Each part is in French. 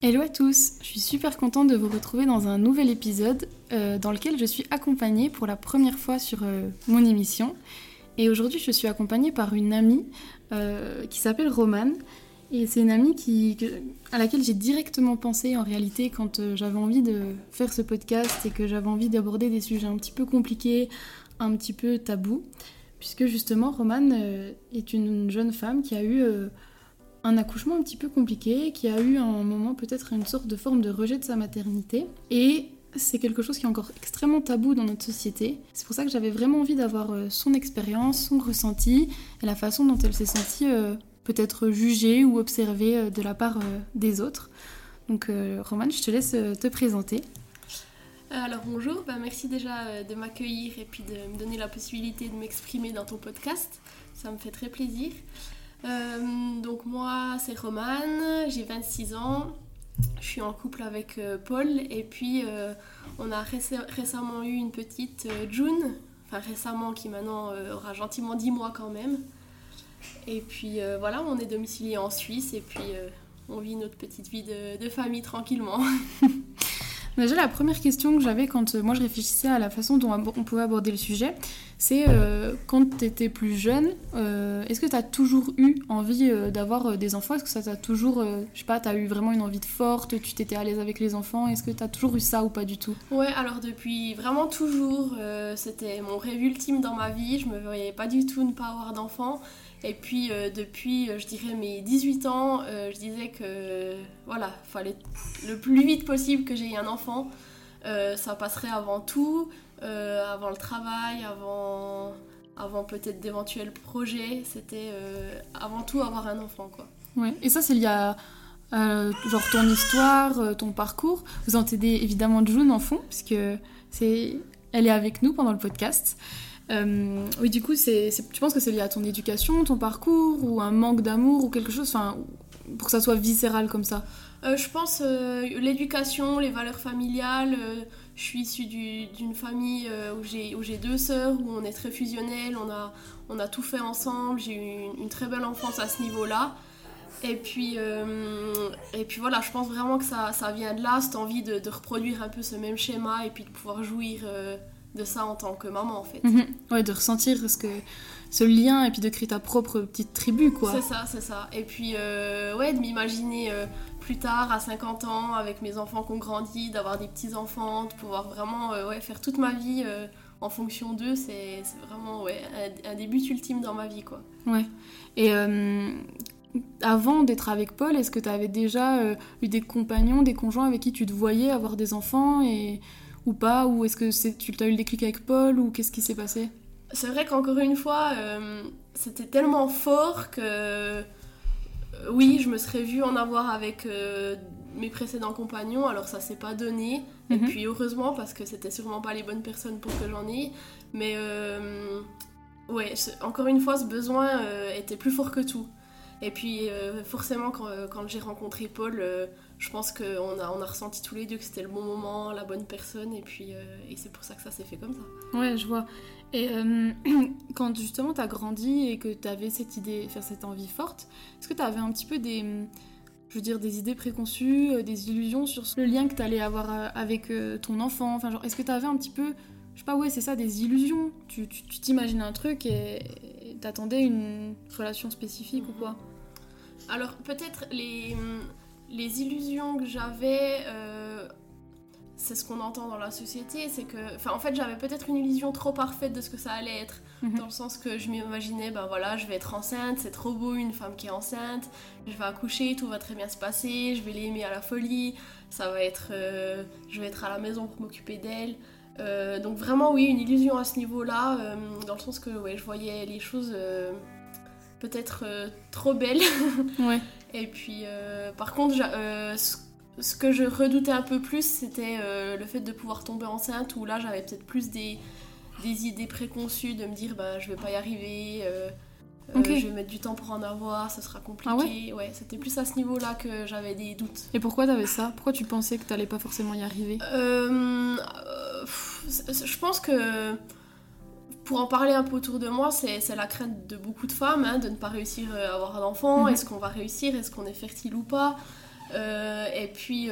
Hello à tous, je suis super contente de vous retrouver dans un nouvel épisode euh, dans lequel je suis accompagnée pour la première fois sur euh, mon émission. Et aujourd'hui je suis accompagnée par une amie euh, qui s'appelle Romane. Et c'est une amie à laquelle j'ai directement pensé en réalité quand j'avais envie de faire ce podcast et que j'avais envie d'aborder des sujets un petit peu compliqués, un petit peu tabous. Puisque justement Romane est une jeune femme qui a eu un accouchement un petit peu compliqué, qui a eu un moment peut-être une sorte de forme de rejet de sa maternité. Et c'est quelque chose qui est encore extrêmement tabou dans notre société. C'est pour ça que j'avais vraiment envie d'avoir euh, son expérience, son ressenti et la façon dont elle s'est sentie euh, peut-être jugée ou observée euh, de la part des autres. Donc Romane, je te laisse te présenter. Alors bonjour, bah, merci déjà de m'accueillir et puis de me donner la possibilité de m'exprimer dans ton podcast. Ça me fait très plaisir. Euh, donc moi, c'est Romane, j'ai 26 ans. Je suis en couple avec euh, Paul et puis euh, on a récemment eu une petite June, enfin récemment qui maintenant aura gentiment 10 mois quand même. Et puis voilà, on est domicilié en Suisse et puis on vit notre petite vie de, de famille tranquillement. Déjà, la première question que j'avais quand moi je réfléchissais à la façon dont on pouvait aborder le sujet, c'est euh, quand tu étais plus jeune, euh, est-ce que tu as toujours eu envie euh, d'avoir des enfants? Est-ce que ça t'a toujours, je sais pas, tu as eu vraiment une envie de forte, tu t'étais à l'aise avec les enfants? Est-ce que tu as toujours eu ça ou pas du tout? Ouais, alors depuis vraiment toujours, c'était mon rêve ultime dans ma vie, je me voyais pas du tout ne pas avoir d'enfants. Et puis depuis, je dirais mes 18 ans, je disais que voilà, fallait le plus vite possible que j'ai un enfant. ça passerait avant tout. Euh, avant le travail, avant, avant peut-être d'éventuels projets. C'était euh, avant tout avoir un enfant, quoi. Ouais. Et ça, c'est lié à euh, genre ton histoire, ton parcours. Vous entendez évidemment June en fond, puisque c'est, elle est avec nous pendant le podcast. Oui, du coup, tu penses que c'est lié à ton éducation, ton parcours, ou un manque d'amour, ou quelque chose, pour que ça soit viscéral comme ça? Je pense l'éducation, les valeurs familiales je suis issue d'une famille euh, où j'ai deux sœurs, où on est très fusionnels, on a, on a tout fait ensemble, j'ai eu une, très belle enfance à ce niveau-là. Et puis, euh, et puis voilà, je pense vraiment que ça, ça vient de là, cette envie de, reproduire un peu ce même schéma et puis de pouvoir jouir euh, de ça en tant que maman en fait. Mhm. Ouais, de ressentir ce, que, ce lien et puis de créer ta propre petite tribu quoi. C'est ça, c'est ça. Et puis, ouais, de m'imaginer plus tard, à 50 ans, avec mes enfants qui ont grandi, d'avoir des petits-enfants, de pouvoir vraiment euh, ouais, faire toute ma vie euh, en fonction d'eux, c'est vraiment ouais, un, des buts ultimes dans ma vie. Quoi. Ouais. Et euh, avant d'être avec Paul, est-ce que tu avais déjà eu des compagnons, des conjoints avec qui tu te voyais avoir des enfants et... ou pas Ou est-ce que tu as eu le déclic avec Paul ou qu'est-ce qui s'est passé? C'est vrai qu'encore une fois, c'était tellement fort que euh, oui, je me serais vue en avoir avec euh, mes précédents compagnons, alors ça s'est pas donné. Et mhm. puis heureusement, parce que c'était sûrement pas les bonnes personnes pour que j'en ai. Mais euh, ouais, encore une fois, ce besoin était plus fort que tout. Et puis forcément, quand, quand j'ai rencontré Paul, je pense qu'on a, on a ressenti tous les deux que c'était le bon moment, la bonne personne, et puis et c'est pour ça que ça s'est fait comme ça. Ouais, je vois. Et euh, quand justement tu as grandi et que tu avais cette idée, faire cette envie forte, est-ce que tu avais un petit peu des, je veux dire, des idées préconçues, euh, des illusions sur le lien que tu allais avoir euh, avec ton enfant? Enfin, genre, est-ce que tu avais un petit peu, je sais pas, ouais, c'est ça, des illusions? Tu t'imagines un truc et t'attendais une relation spécifique ou quoi? Alors, peut-être les, les illusions que j'avais c'est ce qu'on entend dans la société, c'est que, enfin, en fait, j'avais peut-être une illusion trop parfaite de ce que ça allait être, mhm. dans le sens que je m'imaginais, ben voilà, je vais être enceinte, c'est trop beau une femme qui est enceinte, je vais accoucher, tout va très bien se passer, je vais l'aimer à la folie, ça va être, euh, je vais être à la maison pour m'occuper d'elle. Euh, donc vraiment, oui, une illusion à ce niveau-là, euh, dans le sens que, ouais, je voyais les choses peut-être trop belles. ouais. Et puis, par contre, ce ce que je redoutais un peu plus, c'était euh, le fait de pouvoir tomber enceinte, où là j'avais peut-être plus des, des, idées préconçues, de me dire bah, je vais pas y arriver, euh, euh, je vais mettre du temps pour en avoir, ça sera compliqué. Ah ouais, c'était plus à ce niveau-là que j'avais des doutes. Et pourquoi t'avais ça? Pourquoi tu pensais que t'allais pas forcément y arriver? Je pense que pour en parler un peu autour de moi, c'est la crainte de beaucoup de femmes hein, de ne pas réussir à avoir un enfant. Mhm. Est-ce qu'on va réussir? Est-ce qu'on est fertile ou pas? Et puis,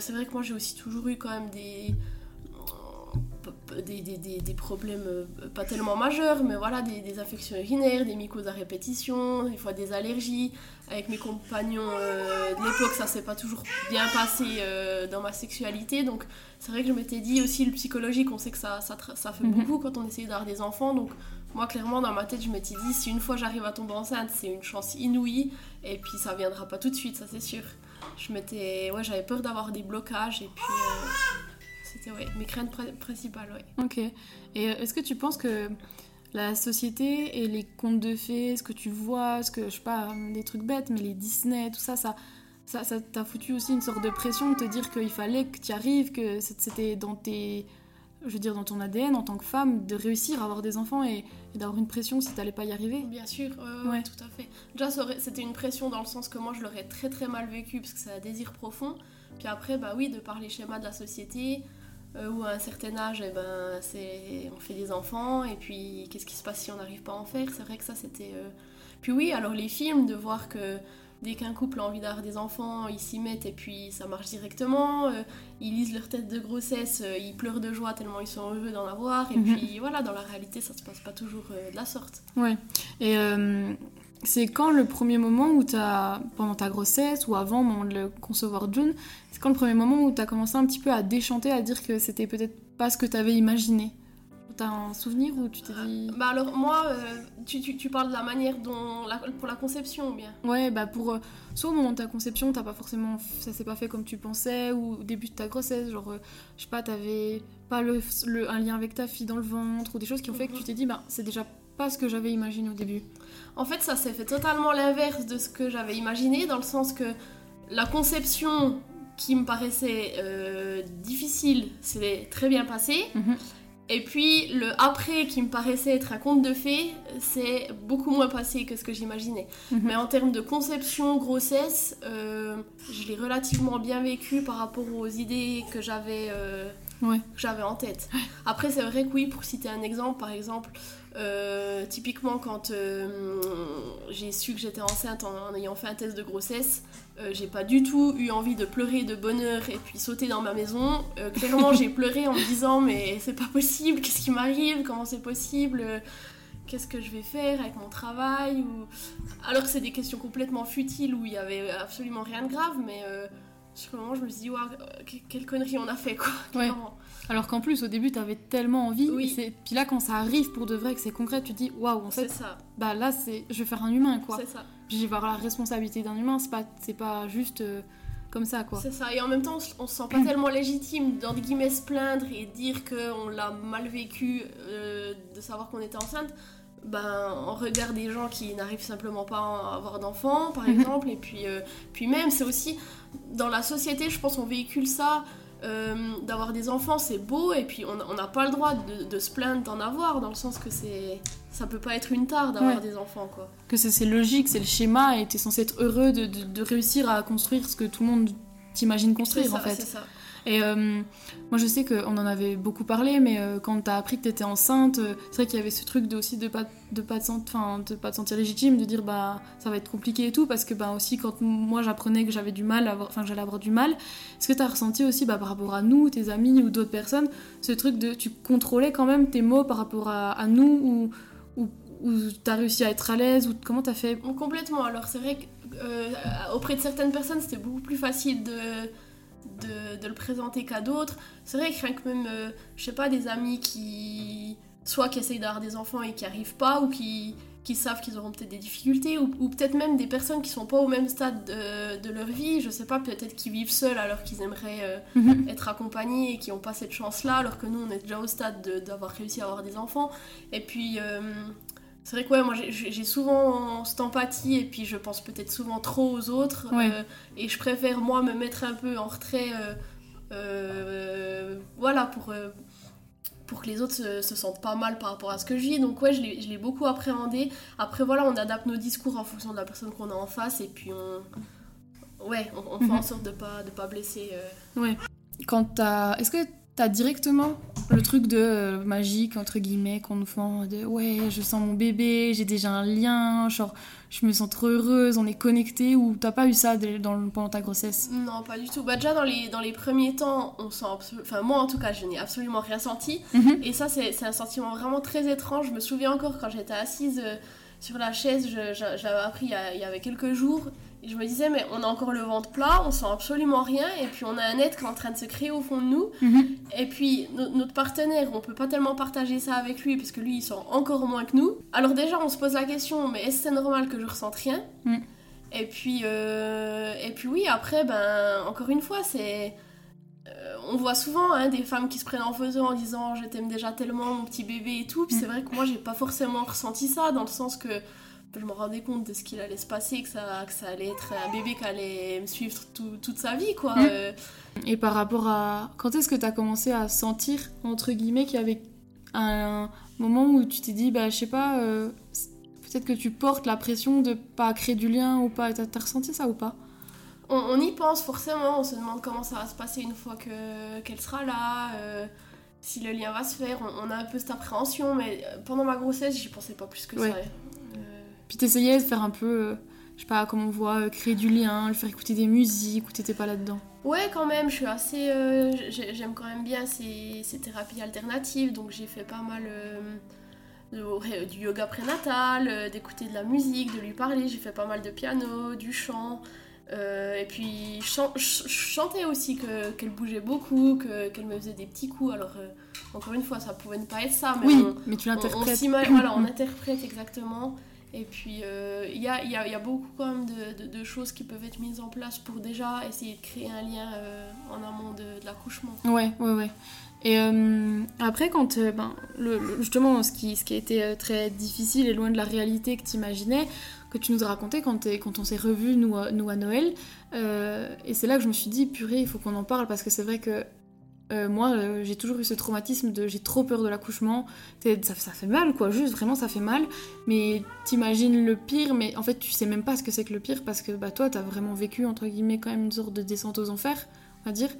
c'est vrai que moi, j'ai aussi toujours eu quand même des des, des, des, problèmes euh, pas tellement majeurs, mais voilà, des, infections urinaires, des mycoses à répétition, des fois des allergies. Avec mes compagnons euh, de l'époque, ça s'est pas toujours bien passé euh, dans ma sexualité. Donc c'est vrai que je m'étais dit aussi le psychologique, on sait que ça, ça, ça fait mhm. beaucoup quand on essaye d'avoir des enfants. Donc moi, clairement, dans ma tête, je m'étais dit, si une fois j'arrive à tomber enceinte, c'est une chance inouïe. Et puis ça viendra pas tout de suite, ça c'est sûr. Je m'étais, ouais, j'avais peur d'avoir des blocages et puis c'était ouais, mes craintes principales. Ouais. Ok. Et euh, est-ce que tu penses que la société et les contes de fées, ce que tu vois, ce que je sais pas, des trucs bêtes, mais les Disney, tout ça, ça, ça, ça t'a foutu aussi une sorte de pression de te dire qu'il fallait que tu arrives, que c'était dans tes, je veux dire, dans ton ADN en tant que femme, de réussir à avoir des enfants et, d'avoir une pression si t'allais pas y arriver? Bien sûr, ouais. tout à fait. Déjà, c'était une pression dans le sens que moi, je l'aurais très très mal vécu parce que c'est un désir profond. Puis après, bah oui, de par les schémas de la société, euh, où à un certain âge, eh ben, on fait des enfants, et puis qu'est-ce qui se passe si on n'arrive pas à en faire? C'est vrai que ça, c'était... Euh, puis oui, alors les films, de voir que dès qu'un couple a envie d'avoir des enfants, ils s'y mettent et puis ça marche directement. Euh, ils lisent leur tête de grossesse, ils pleurent de joie tellement ils sont heureux d'en avoir. Et mhm. puis voilà, dans la réalité, ça se passe pas toujours de la sorte. Ouais. Et c'est quand le premier moment où tu as, pendant ta grossesse ou avant moment de le concevoir June, c'est quand le premier moment où tu as commencé un petit peu à déchanter, à dire que c'était peut-être pas ce que tu avais imaginé? T'as un souvenir où tu t'es dit. Bah alors, moi, euh, tu, tu, tu, parles de la manière dont. pour la conception ou bien? Ouais, bah pour. Euh, soit au moment de ta conception, t'as pas forcément. Ça s'est pas fait comme tu pensais, ou au début de ta grossesse, genre, euh, je sais pas, t'avais pas le, un lien avec ta fille dans le ventre, ou des choses qui ont fait que tu mhm. t'es dit, bah c'est déjà pas ce que j'avais imaginé au début. En fait, ça s'est fait totalement l'inverse de ce que j'avais imaginé, dans le sens que la conception qui me paraissait euh, difficile s'est très bien passée. Mhm. Et puis le après qui me paraissait être un conte de fées, c'est beaucoup moins passé que ce que j'imaginais. Mhm. Mais en termes de conception, grossesse, euh, je l'ai relativement bien vécu par rapport aux idées que j'avais euh, j'avais en tête. Après, c'est vrai que oui, pour citer un exemple, par exemple, euh, typiquement, quand euh, j'ai su que j'étais enceinte en, ayant fait un test de grossesse, euh, j'ai pas du tout eu envie de pleurer de bonheur et puis sauter dans ma maison. clairement, j'ai pleuré en me disant Mais c'est pas possible, qu'est-ce qui m'arrive Comment c'est possible Qu'est-ce que je vais faire avec mon travail ou... Alors que c'est des questions complètement futiles où il y avait absolument rien de grave, mais sur le moment, je me suis dit Quelle connerie on a fait quoi alors qu'en plus, au début, t'avais tellement envie. Oui. Et puis là, quand ça arrive pour de vrai, que c'est concret, tu te dis waouh, en fait, ça. bah là, c'est, je vais faire un humain, quoi. C'est ça. Je vais avoir la responsabilité d'un humain. C'est pas, c'est pas juste euh, comme ça, quoi. C'est ça. Et en même temps, on se sent pas tellement légitime dans des guillemets se plaindre et dire qu'on l'a mal vécu euh, de savoir qu'on était enceinte. Ben, on regarde des gens qui n'arrivent simplement pas à avoir d'enfants, par mhm. exemple, et puis, euh, puis même, c'est aussi dans la société, je pense, on véhicule ça euh, d'avoir des enfants, c'est beau, et puis on n'a pas le droit de, se plaindre d'en avoir, dans le sens que c'est ça peut pas être une tare d'avoir des enfants, quoi. Que c'est logique, c'est le schéma, et es censé être heureux de, de, réussir à construire ce que tout le monde t'imagine construire, en fait. Ça. Et euh, moi, je sais qu'on en avait beaucoup parlé, mais euh, quand t'as appris que t'étais enceinte, euh, c'est vrai qu'il y avait ce truc de, aussi de pas, de, pas te de pas te sentir légitime, de dire bah ça va être compliqué et tout, parce que bah aussi quand moi j'apprenais que j'avais du mal, enfin j'allais avoir du mal, est-ce que t'as ressenti aussi bah, par rapport à nous, tes amis ou d'autres personnes, ce truc de tu contrôlais quand même tes mots par rapport à, nous ou, ou, ou t'as réussi à être à l'aise ou comment t'as fait? Complètement. Alors c'est vrai qu'auprès de certaines personnes c'était beaucoup plus facile de de, le présenter qu'à d'autres. C'est vrai que rien que même, euh, je sais pas, des amis qui. soit qui essayent d'avoir des enfants et qui arrivent pas, ou qui, qui savent qu'ils auront peut-être des difficultés, ou, peut-être même des personnes qui sont pas au même stade de, leur vie, je sais pas, peut-être qui vivent seuls alors qu'ils aimeraient euh, mhm. être accompagnés et qui ont pas cette chance-là, alors que nous on est déjà au stade d'avoir réussi à avoir des enfants. Et puis. Euh, c'est vrai que ouais, moi j'ai souvent cette empathie et puis je pense peut-être souvent trop aux autres. Euh, et je préfère moi me mettre un peu en retrait, euh, euh, voilà, pour, pour que les autres se, sentent pas mal par rapport à ce que je vis. Donc ouais, je l'ai beaucoup appréhendé. Après voilà, on adapte nos discours en fonction de la personne qu'on a en face et puis on, ouais, on, fait en mhm. sorte de pas, de pas blesser. Ouais. Quand Est-ce que tu as directement le truc de euh, magique, entre guillemets, qu'on nous fait de ouais, je sens mon bébé, j'ai déjà un lien, genre je me sens trop heureuse, on est connecté ou t'as pas eu ça dans, pendant ta grossesse? Non, pas du tout. Bah, déjà dans les, dans les premiers temps, on sent enfin moi en tout cas, je n'ai absolument rien senti. Mhm. Et ça, c'est un sentiment vraiment très étrange. Je me souviens encore quand j'étais assise euh, sur la chaise, j'avais appris il y, a, il y avait quelques jours. Et je me disais, mais on a encore le ventre plat, on sent absolument rien, et puis on a un être qui est en train de se créer au fond de nous. Mhm. Et puis notre partenaire, on peut pas tellement partager ça avec lui, parce que lui, il sent encore moins que nous. Alors déjà, on se pose la question, mais est-ce que c'est normal que je ressente rien mhm. et, puis, euh, et puis oui, après, ben, encore une fois, c'est... Euh, on voit souvent hein, des femmes qui se prennent en faisant en disant je t'aime déjà tellement mon petit bébé et tout puis c'est mhm. vrai que moi j'ai pas forcément ressenti ça dans le sens que je me rendais compte de ce qu'il allait se passer, que ça, que ça allait être un bébé qui allait me suivre toute sa vie, quoi. Mm. Euh. Et par rapport à... Quand est-ce que tu as commencé à sentir, entre guillemets, qu'il y avait un moment où tu t'es dit, bah, je sais pas, euh, peut-être que tu portes la pression de pas créer du lien ou pas. T'as as ressenti ça ou pas? On, y pense forcément, on se demande comment ça va se passer une fois qu'elle sera là. Euh, si le lien va se faire, on, a un peu cette appréhension, mais pendant ma grossesse, j'y pensais pas plus que ça. Puis t'essayais de faire un peu, euh, je sais pas, comme on voit, euh, créer du lien, le faire écouter des musiques, ou t'étais pas là-dedans? Ouais, quand même, je suis assez. Euh, j'aime quand même bien ces, ces, thérapies alternatives, donc j'ai fait pas mal du yoga prénatal, d'écouter de la musique, de lui parler. J'ai fait pas mal de piano, du chant. et puis je, chantais aussi qu'elle bougeait beaucoup, qu'elle me faisait des petits coups. Alors encore une fois, ça pouvait ne pas être ça, mais oui, on, mais tu l'interprètes. voilà, on interprète exactement. Et puis, euh, il y, a, y, y, a, beaucoup quand même de, de, choses qui peuvent être mises en place pour déjà essayer de créer un lien euh, en amont de, l'accouchement. Ouais, ouais, ouais. Et euh, après, quand ben, justement, ce qui, ce qui a été très difficile et loin de la réalité que tu imaginais, que tu nous as raconté quand, quand on s'est revus, nous, nous à Noël, et c'est là que je me suis dit, purée, il faut qu'on en parle parce que c'est vrai que euh, moi, euh, j'ai toujours eu ce traumatisme de j'ai trop peur de l'accouchement. Ça, ça, fait mal, quoi, juste vraiment ça fait mal. Mais t'imagines le pire, mais en fait, tu sais même pas ce que c'est que le pire parce que bah, toi, t'as vraiment vécu, entre guillemets, quand même une sorte de descente aux enfers, on va dire.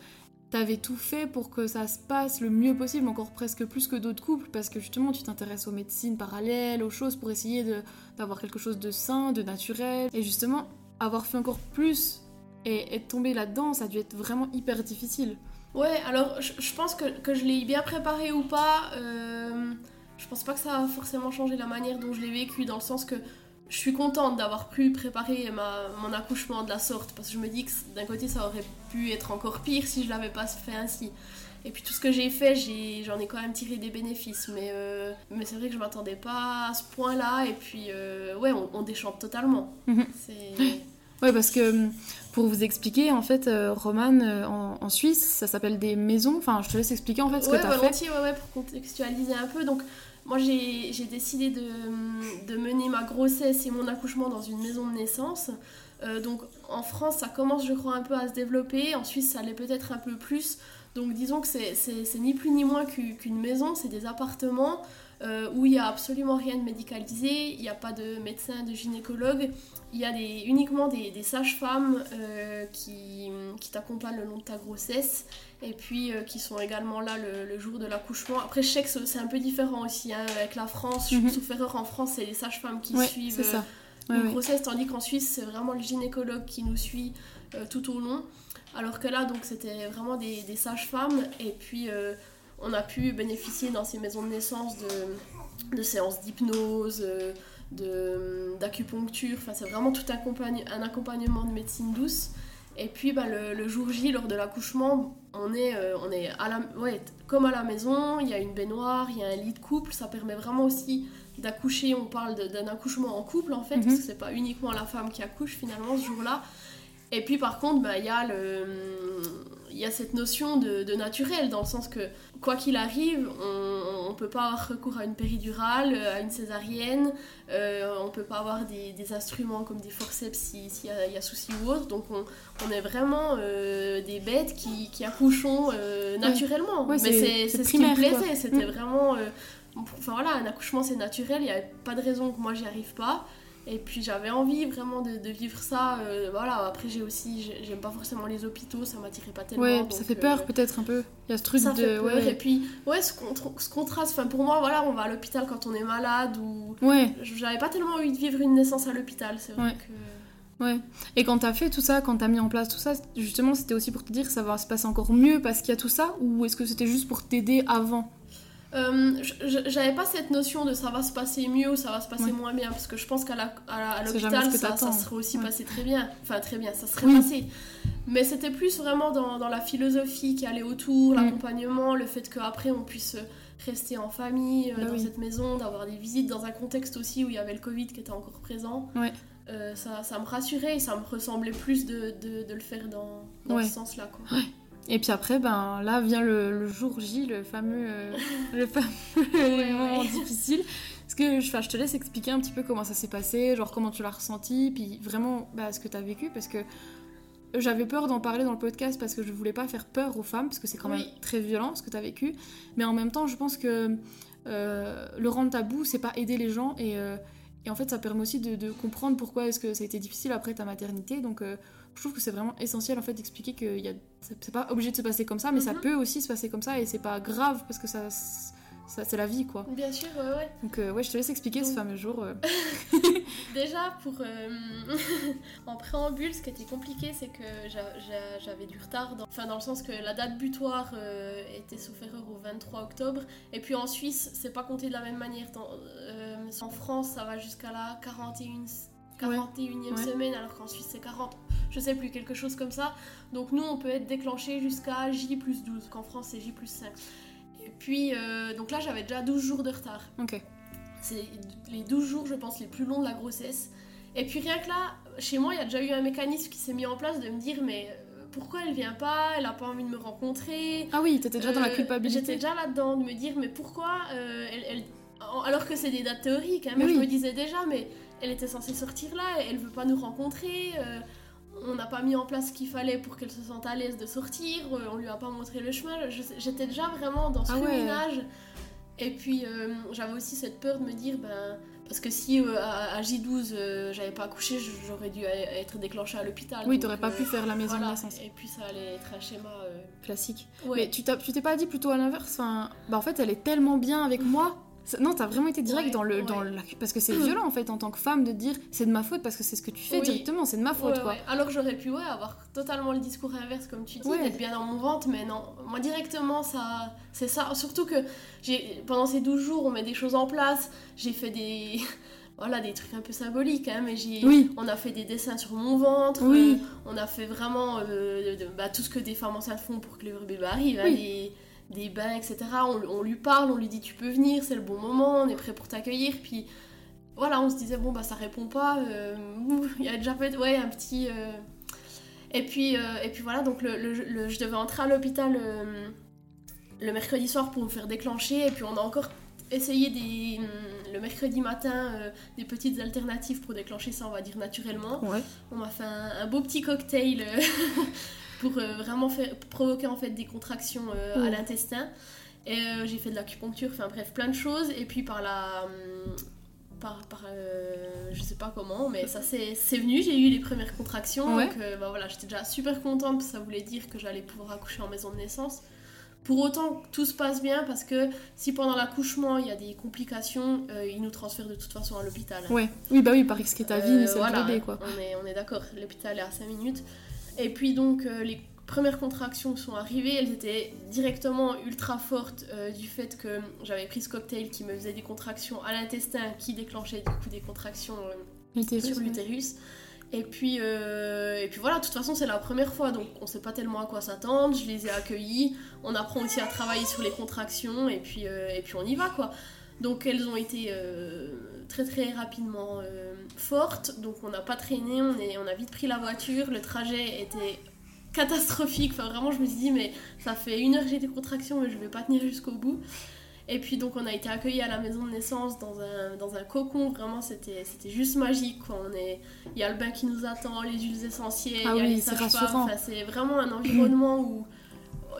T'avais tout fait pour que ça se passe le mieux possible, encore presque plus que d'autres couples, parce que justement, tu t'intéresses aux médecines parallèles, aux choses pour essayer d'avoir quelque chose de sain, de naturel. Et justement, avoir fait encore plus et être tombé là-dedans, ça a dû être vraiment hyper difficile. Ouais, alors je, pense que, que je l'ai bien préparé ou pas, euh, je pense pas que ça a forcément changé la manière dont je l'ai vécu, dans le sens que je suis contente d'avoir pu préparer ma, mon accouchement de la sorte, parce que je me dis que d'un côté ça aurait pu être encore pire si je l'avais pas fait ainsi. Et puis tout ce que j'ai fait, j'en ai, quand même tiré des bénéfices, mais, euh, mais c'est vrai que je m'attendais pas à ce point-là, et puis euh, ouais, on, on, déchante totalement. Mhm. C'est... Ouais, parce que pour vous expliquer, en fait, euh, Roman, euh, en, Suisse, ça s'appelle des maisons. Enfin, je te laisse expliquer en fait ce que tu as fait. Ouais, ouais, pour contextualiser un peu. Donc, moi, j'ai décidé de, de, mener ma grossesse et mon accouchement dans une maison de naissance. Euh, donc, en France, ça commence, je crois, un peu à se développer. En Suisse, ça l'est peut-être un peu plus. Donc, disons que c'est ni plus ni moins qu'une maison, c'est des appartements. où il n'y a absolument rien de médicalisé, il n'y a pas de médecin, de gynécologue, il y a des, uniquement des, des sages-femmes euh, qui, qui t'accompagnent le long de ta grossesse et puis euh, qui sont également là le, jour de l'accouchement. Après, je sais que c'est un peu différent aussi hein, avec la France. Mm -hmm. Sauf erreur, en France, c'est les sages-femmes qui suivent ça. une euh, grossesse, tandis qu'en Suisse, c'est vraiment le gynécologue qui nous suit tout au long. Alors que là, donc, c'était vraiment des, des sages-femmes et puis on a pu bénéficier dans ces maisons de naissance de, de séances d'hypnose d'acupuncture, enfin c'est vraiment tout un accompagnement de médecine douce. Et puis bah, le, jour J, lors de l'accouchement, on est, euh, on est à la, ouais, comme à la maison, il y a une baignoire, il y a un lit de couple, ça permet vraiment aussi d'accoucher, on parle d'un accouchement en couple en fait, parce que c'est pas uniquement la femme qui accouche finalement ce jour-là. Et puis par contre, bah, il y a le il y a cette notion de, de, naturel, dans le sens que, quoi qu'il arrive, on ne peut pas avoir recours à une péridurale, à une césarienne, euh, on ne peut pas avoir des, des, instruments comme des forceps s'il si y, a, y a souci ou autre. Donc on, on est vraiment euh, des bêtes qui, qui accouchons euh, naturellement. Ouais, Mais c'est ce qui me plaisait, c'était mm. vraiment... Enfin voilà, un accouchement c'est naturel, il n'y a pas de raison que moi j'y arrive pas. Et puis j'avais envie vraiment de, de vivre ça. euh, voilà, après j'ai aussi, j'ai- j'aime pas forcément les hôpitaux, ça m'attirait pas tellement. Ouais, ça fait euh, peur peut-être un peu. Il y a ce truc ça de. fait peur. ouais. Et puis, ouais, ce, contra- ce contraste, enfin pour moi, voilà, on va à l'hôpital quand on est malade ou. Ouais, J'avais pas tellement envie de vivre une naissance à l'hôpital, c'est vrai Ouais. que. ouais. Et quand t'as fait tout ça, quand t'as mis en place tout ça, justement, c'était aussi pour te dire que ça va se passer encore mieux parce qu'il y a tout ça ou est-ce que c'était juste pour t'aider avant? Euh, J'avais pas cette notion de ça va se passer mieux ou ça va se passer Ouais. moins bien, parce que je pense qu'à l'hôpital, ça, serait aussi Ouais. passé très bien. Enfin, très bien, ça serait Oui. passé. Mais c'était plus vraiment dans, dans la philosophie qui allait autour, l'accompagnement, le fait qu'après on puisse rester en famille, euh, Bah dans oui. cette maison, d'avoir des visites, dans un contexte aussi où il y avait le Covid qui était encore présent. Ouais. Euh, ça, ça me rassurait et ça me ressemblait plus de, de- de le faire dans, ce sens-là. quoi. Et puis après, ben là vient le, le jour J, le fameux, euh, le fameux moment difficile. Est-ce que je, te laisse expliquer un petit peu comment ça s'est passé, genre comment tu l'as ressenti, puis vraiment bah, ce que tu as vécu, parce que j'avais peur d'en parler dans le podcast parce que je voulais pas faire peur aux femmes, parce que c'est quand même Oui. très violent ce que tu as vécu. Mais en même temps, je pense que euh, le rendre tabou, c'est pas aider les gens et, euh, et en fait, ça permet aussi de, de comprendre pourquoi est-ce que ça a été difficile après ta maternité. Donc, je trouve que c'est vraiment essentiel en fait d'expliquer que y a- c'est pas obligé de se passer comme ça, mais ça Mhm. peut aussi se passer comme ça et c'est pas grave parce que ça, ça c'est la vie quoi. Bien sûr, ouais, ouais. Donc, euh, ouais, je te laisse expliquer ce fameux jour. euh. Déjà, pour euh, en préambule, ce qui était compliqué, c'est que j'a- j'a- j'avais du retard. Dans... Enfin, dans le sens que la date butoir euh, était sauf erreur au 23 octobre. Et puis en Suisse, c'est pas compté de la même manière. Dans- en France, ça va jusqu'à la 41 41e Ouais. semaine, alors qu'en Suisse, c'est 40. Je sais plus, quelque chose comme ça. Donc nous, on peut être déclenché jusqu'à J plus 12, qu'en France, c'est J plus 5. Et puis, euh, donc là, j'avais déjà 12 jours de retard. Ok. C'est les 12 jours, je pense, les plus longs de la grossesse. Et puis rien que là, chez moi, il y a déjà eu un mécanisme qui s'est mis en place de me dire, mais euh, pourquoi elle vient pas? Elle a pas envie de me rencontrer. Ah oui, t'étais déjà dans la Euh, culpabilité. J'étais déjà là-dedans, de me dire, mais pourquoi euh, elle, elle- en- Alors que c'est des dates théoriques, hein, Mais je me disais déjà, mais elle était censée sortir là, elle veut pas nous rencontrer. euh, on n'a pas mis en place ce qu'il fallait pour qu'elle se sente à l'aise de sortir, euh, on lui a pas montré le chemin. J'étais déjà vraiment dans ce Ah ouais. Et puis euh, j'avais aussi cette peur de me dire, ben, parce que si euh, à, à J12 euh, j'avais pas accouché, j'aurais dû être déclenchée à l'hôpital. Oui, t'aurais pas pu faire la maison voilà. de naissance. Et puis ça allait être un schéma. Classique. ouais. Mais tu t'es pas dit plutôt à l'inverse enfin, Bah en fait, elle est tellement bien avec moi. Non, t'as vraiment été direct Ouais, dans le, ouais. dans la... Parce que c'est violent en fait en tant que femme de dire c'est de ma faute parce que c'est ce que tu fais Oui. directement, c'est de ma faute Ouais, quoi. Alors que j'aurais pu ouais, avoir totalement le discours inverse comme tu dis, d'être bien dans mon ventre, mais non, moi directement ça, c'est ça. Surtout que j'ai pendant ces 12 jours on met des choses en place, j'ai fait des voilà des trucs un peu symboliques, hein, mais j'ai Oui. on a fait des dessins sur mon ventre, Oui. euh, on a fait vraiment euh, de- bah, tout ce que des femmes enceintes font pour que le bébé arrive, hein. Des, bains, etc. On, on lui parle, on lui dit tu peux venir, c'est le bon moment, on est prêt pour t'accueillir, puis voilà, on se disait bon bah ça répond pas, euh, il y a déjà ouais un petit euh, et puis euh, et puis voilà donc le, le- le- je devais entrer à l'hôpital le mercredi soir pour me faire déclencher et puis on a encore essayé des, le mercredi matin des petites alternatives pour déclencher ça on va dire naturellement Ouais. on m'a fait un, un beau petit cocktail pour euh, vraiment faire, provoquer en fait des contractions euh, à Ouais. l'intestin. Et euh, j'ai fait de l'acupuncture, enfin bref, plein de choses. Et puis par la. hum, Par, par euh, je sais pas comment, mais ça c'est venu, j'ai eu les premières contractions. Ouais. Donc euh, bah, voilà, j'étais déjà super contente parce que ça voulait dire que j'allais pouvoir accoucher en maison de naissance. Pour autant, tout se passe bien parce que si pendant l'accouchement il y a des complications, euh, ils nous transfèrent de toute façon à l'hôpital. Ouais. Oui, bah oui, par risquer ta vie, mais c'est voilà, bébé quoi. On est, on est d'accord, l'hôpital est à 5 minutes. Et puis donc euh, les premières contractions sont arrivées, elles étaient directement ultra fortes euh, du fait que j'avais pris ce cocktail qui me faisait des contractions à l'intestin qui déclenchait du coup des contractions euh, sur l'utérus. Et puis, euh, et puis voilà, de toute façon c'est la première fois, donc on sait pas tellement à quoi s'attendre, je les ai accueillis, on apprend aussi à travailler sur les contractions, et puis, euh, et puis on y va quoi. Donc elles ont été euh, très très rapidement euh, fortes, donc on n'a pas traîné, on, est, on a vite pris la voiture, le trajet était catastrophique, enfin vraiment je me suis dit mais ça fait une heure que j'ai des contractions mais je vais pas tenir jusqu'au bout. Et puis donc on a été accueillis à la maison de naissance dans un, dans un cocon, vraiment c'était c'était juste magique quoi. On est, il y a le bain qui nous attend, les huiles essentielles, Ah il y a oui, les c'est sages-femmes, c'est vraiment un environnement où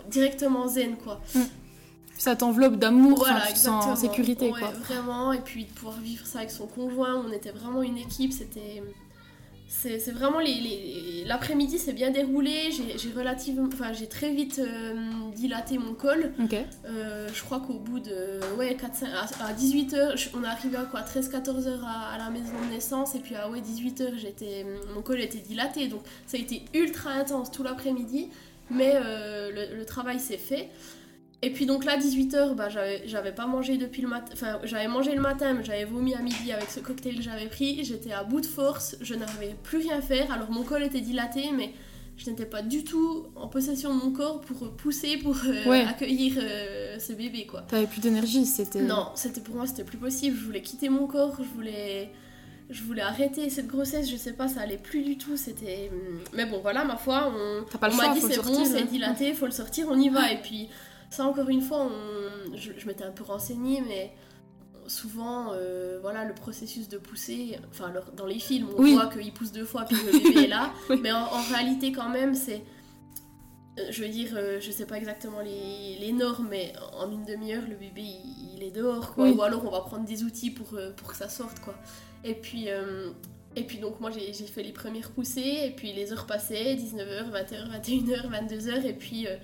directement zen quoi. Ça t'enveloppe d'amour, Voilà, tu sens en sécurité, Ouais, quoi. Vraiment, et puis de pouvoir vivre ça avec son conjoint, on était vraiment une équipe, c'était... C'est vraiment les- l'après-midi s'est bien déroulé, j'ai relativement, enfin j'ai très vite euh, dilaté mon col. Ok. Euh, je crois qu'au bout de ouais 4, 5, à, 18h, on est arrivé à quoi 13-14 heures à, à la maison de naissance et puis à ouais 18h j'étais mon col était dilaté donc ça a été ultra intense tout l'après-midi mais euh, le, le travail s'est fait. Et puis donc là 18h bah j'avais pas mangé depuis le matin enfin j'avais mangé le matin mais j'avais vomi à midi avec ce cocktail que j'avais pris, j'étais à bout de force, je n'arrivais plus rien faire alors mon col était dilaté mais je n'étais pas du tout en possession de mon corps pour pousser, pour euh, Ouais. accueillir euh, ce bébé, quoi. T'avais plus d'énergie, c'était. Non, c'était pour moi, c'était plus possible. Je voulais quitter mon corps, je voulais, je voulais arrêter cette grossesse. Je sais pas, ça allait plus du tout. C'était, mais bon, voilà, ma foi, on, on m'a dit c'est bon, c'est hein. dilaté, faut le sortir, on y va. Et puis ça, encore une fois, on- je, je m'étais un peu renseignée, mais souvent, euh, voilà, le processus de pousser, enfin, dans les films, on Oui. voit qu'il pousse deux fois puis le bébé est là, Oui. mais en, en réalité, quand même, c'est euh, je veux dire, euh, je sais pas exactement les, les normes, mais en une demi-heure, le bébé il, il est dehors, quoi. Oui. Ou alors on va prendre des outils pour, pour que ça sorte, quoi. Et puis, et puis donc moi j'ai fait les premières poussées, et puis les heures passaient, 19h, 20h, 21h, 22h, et puis euh,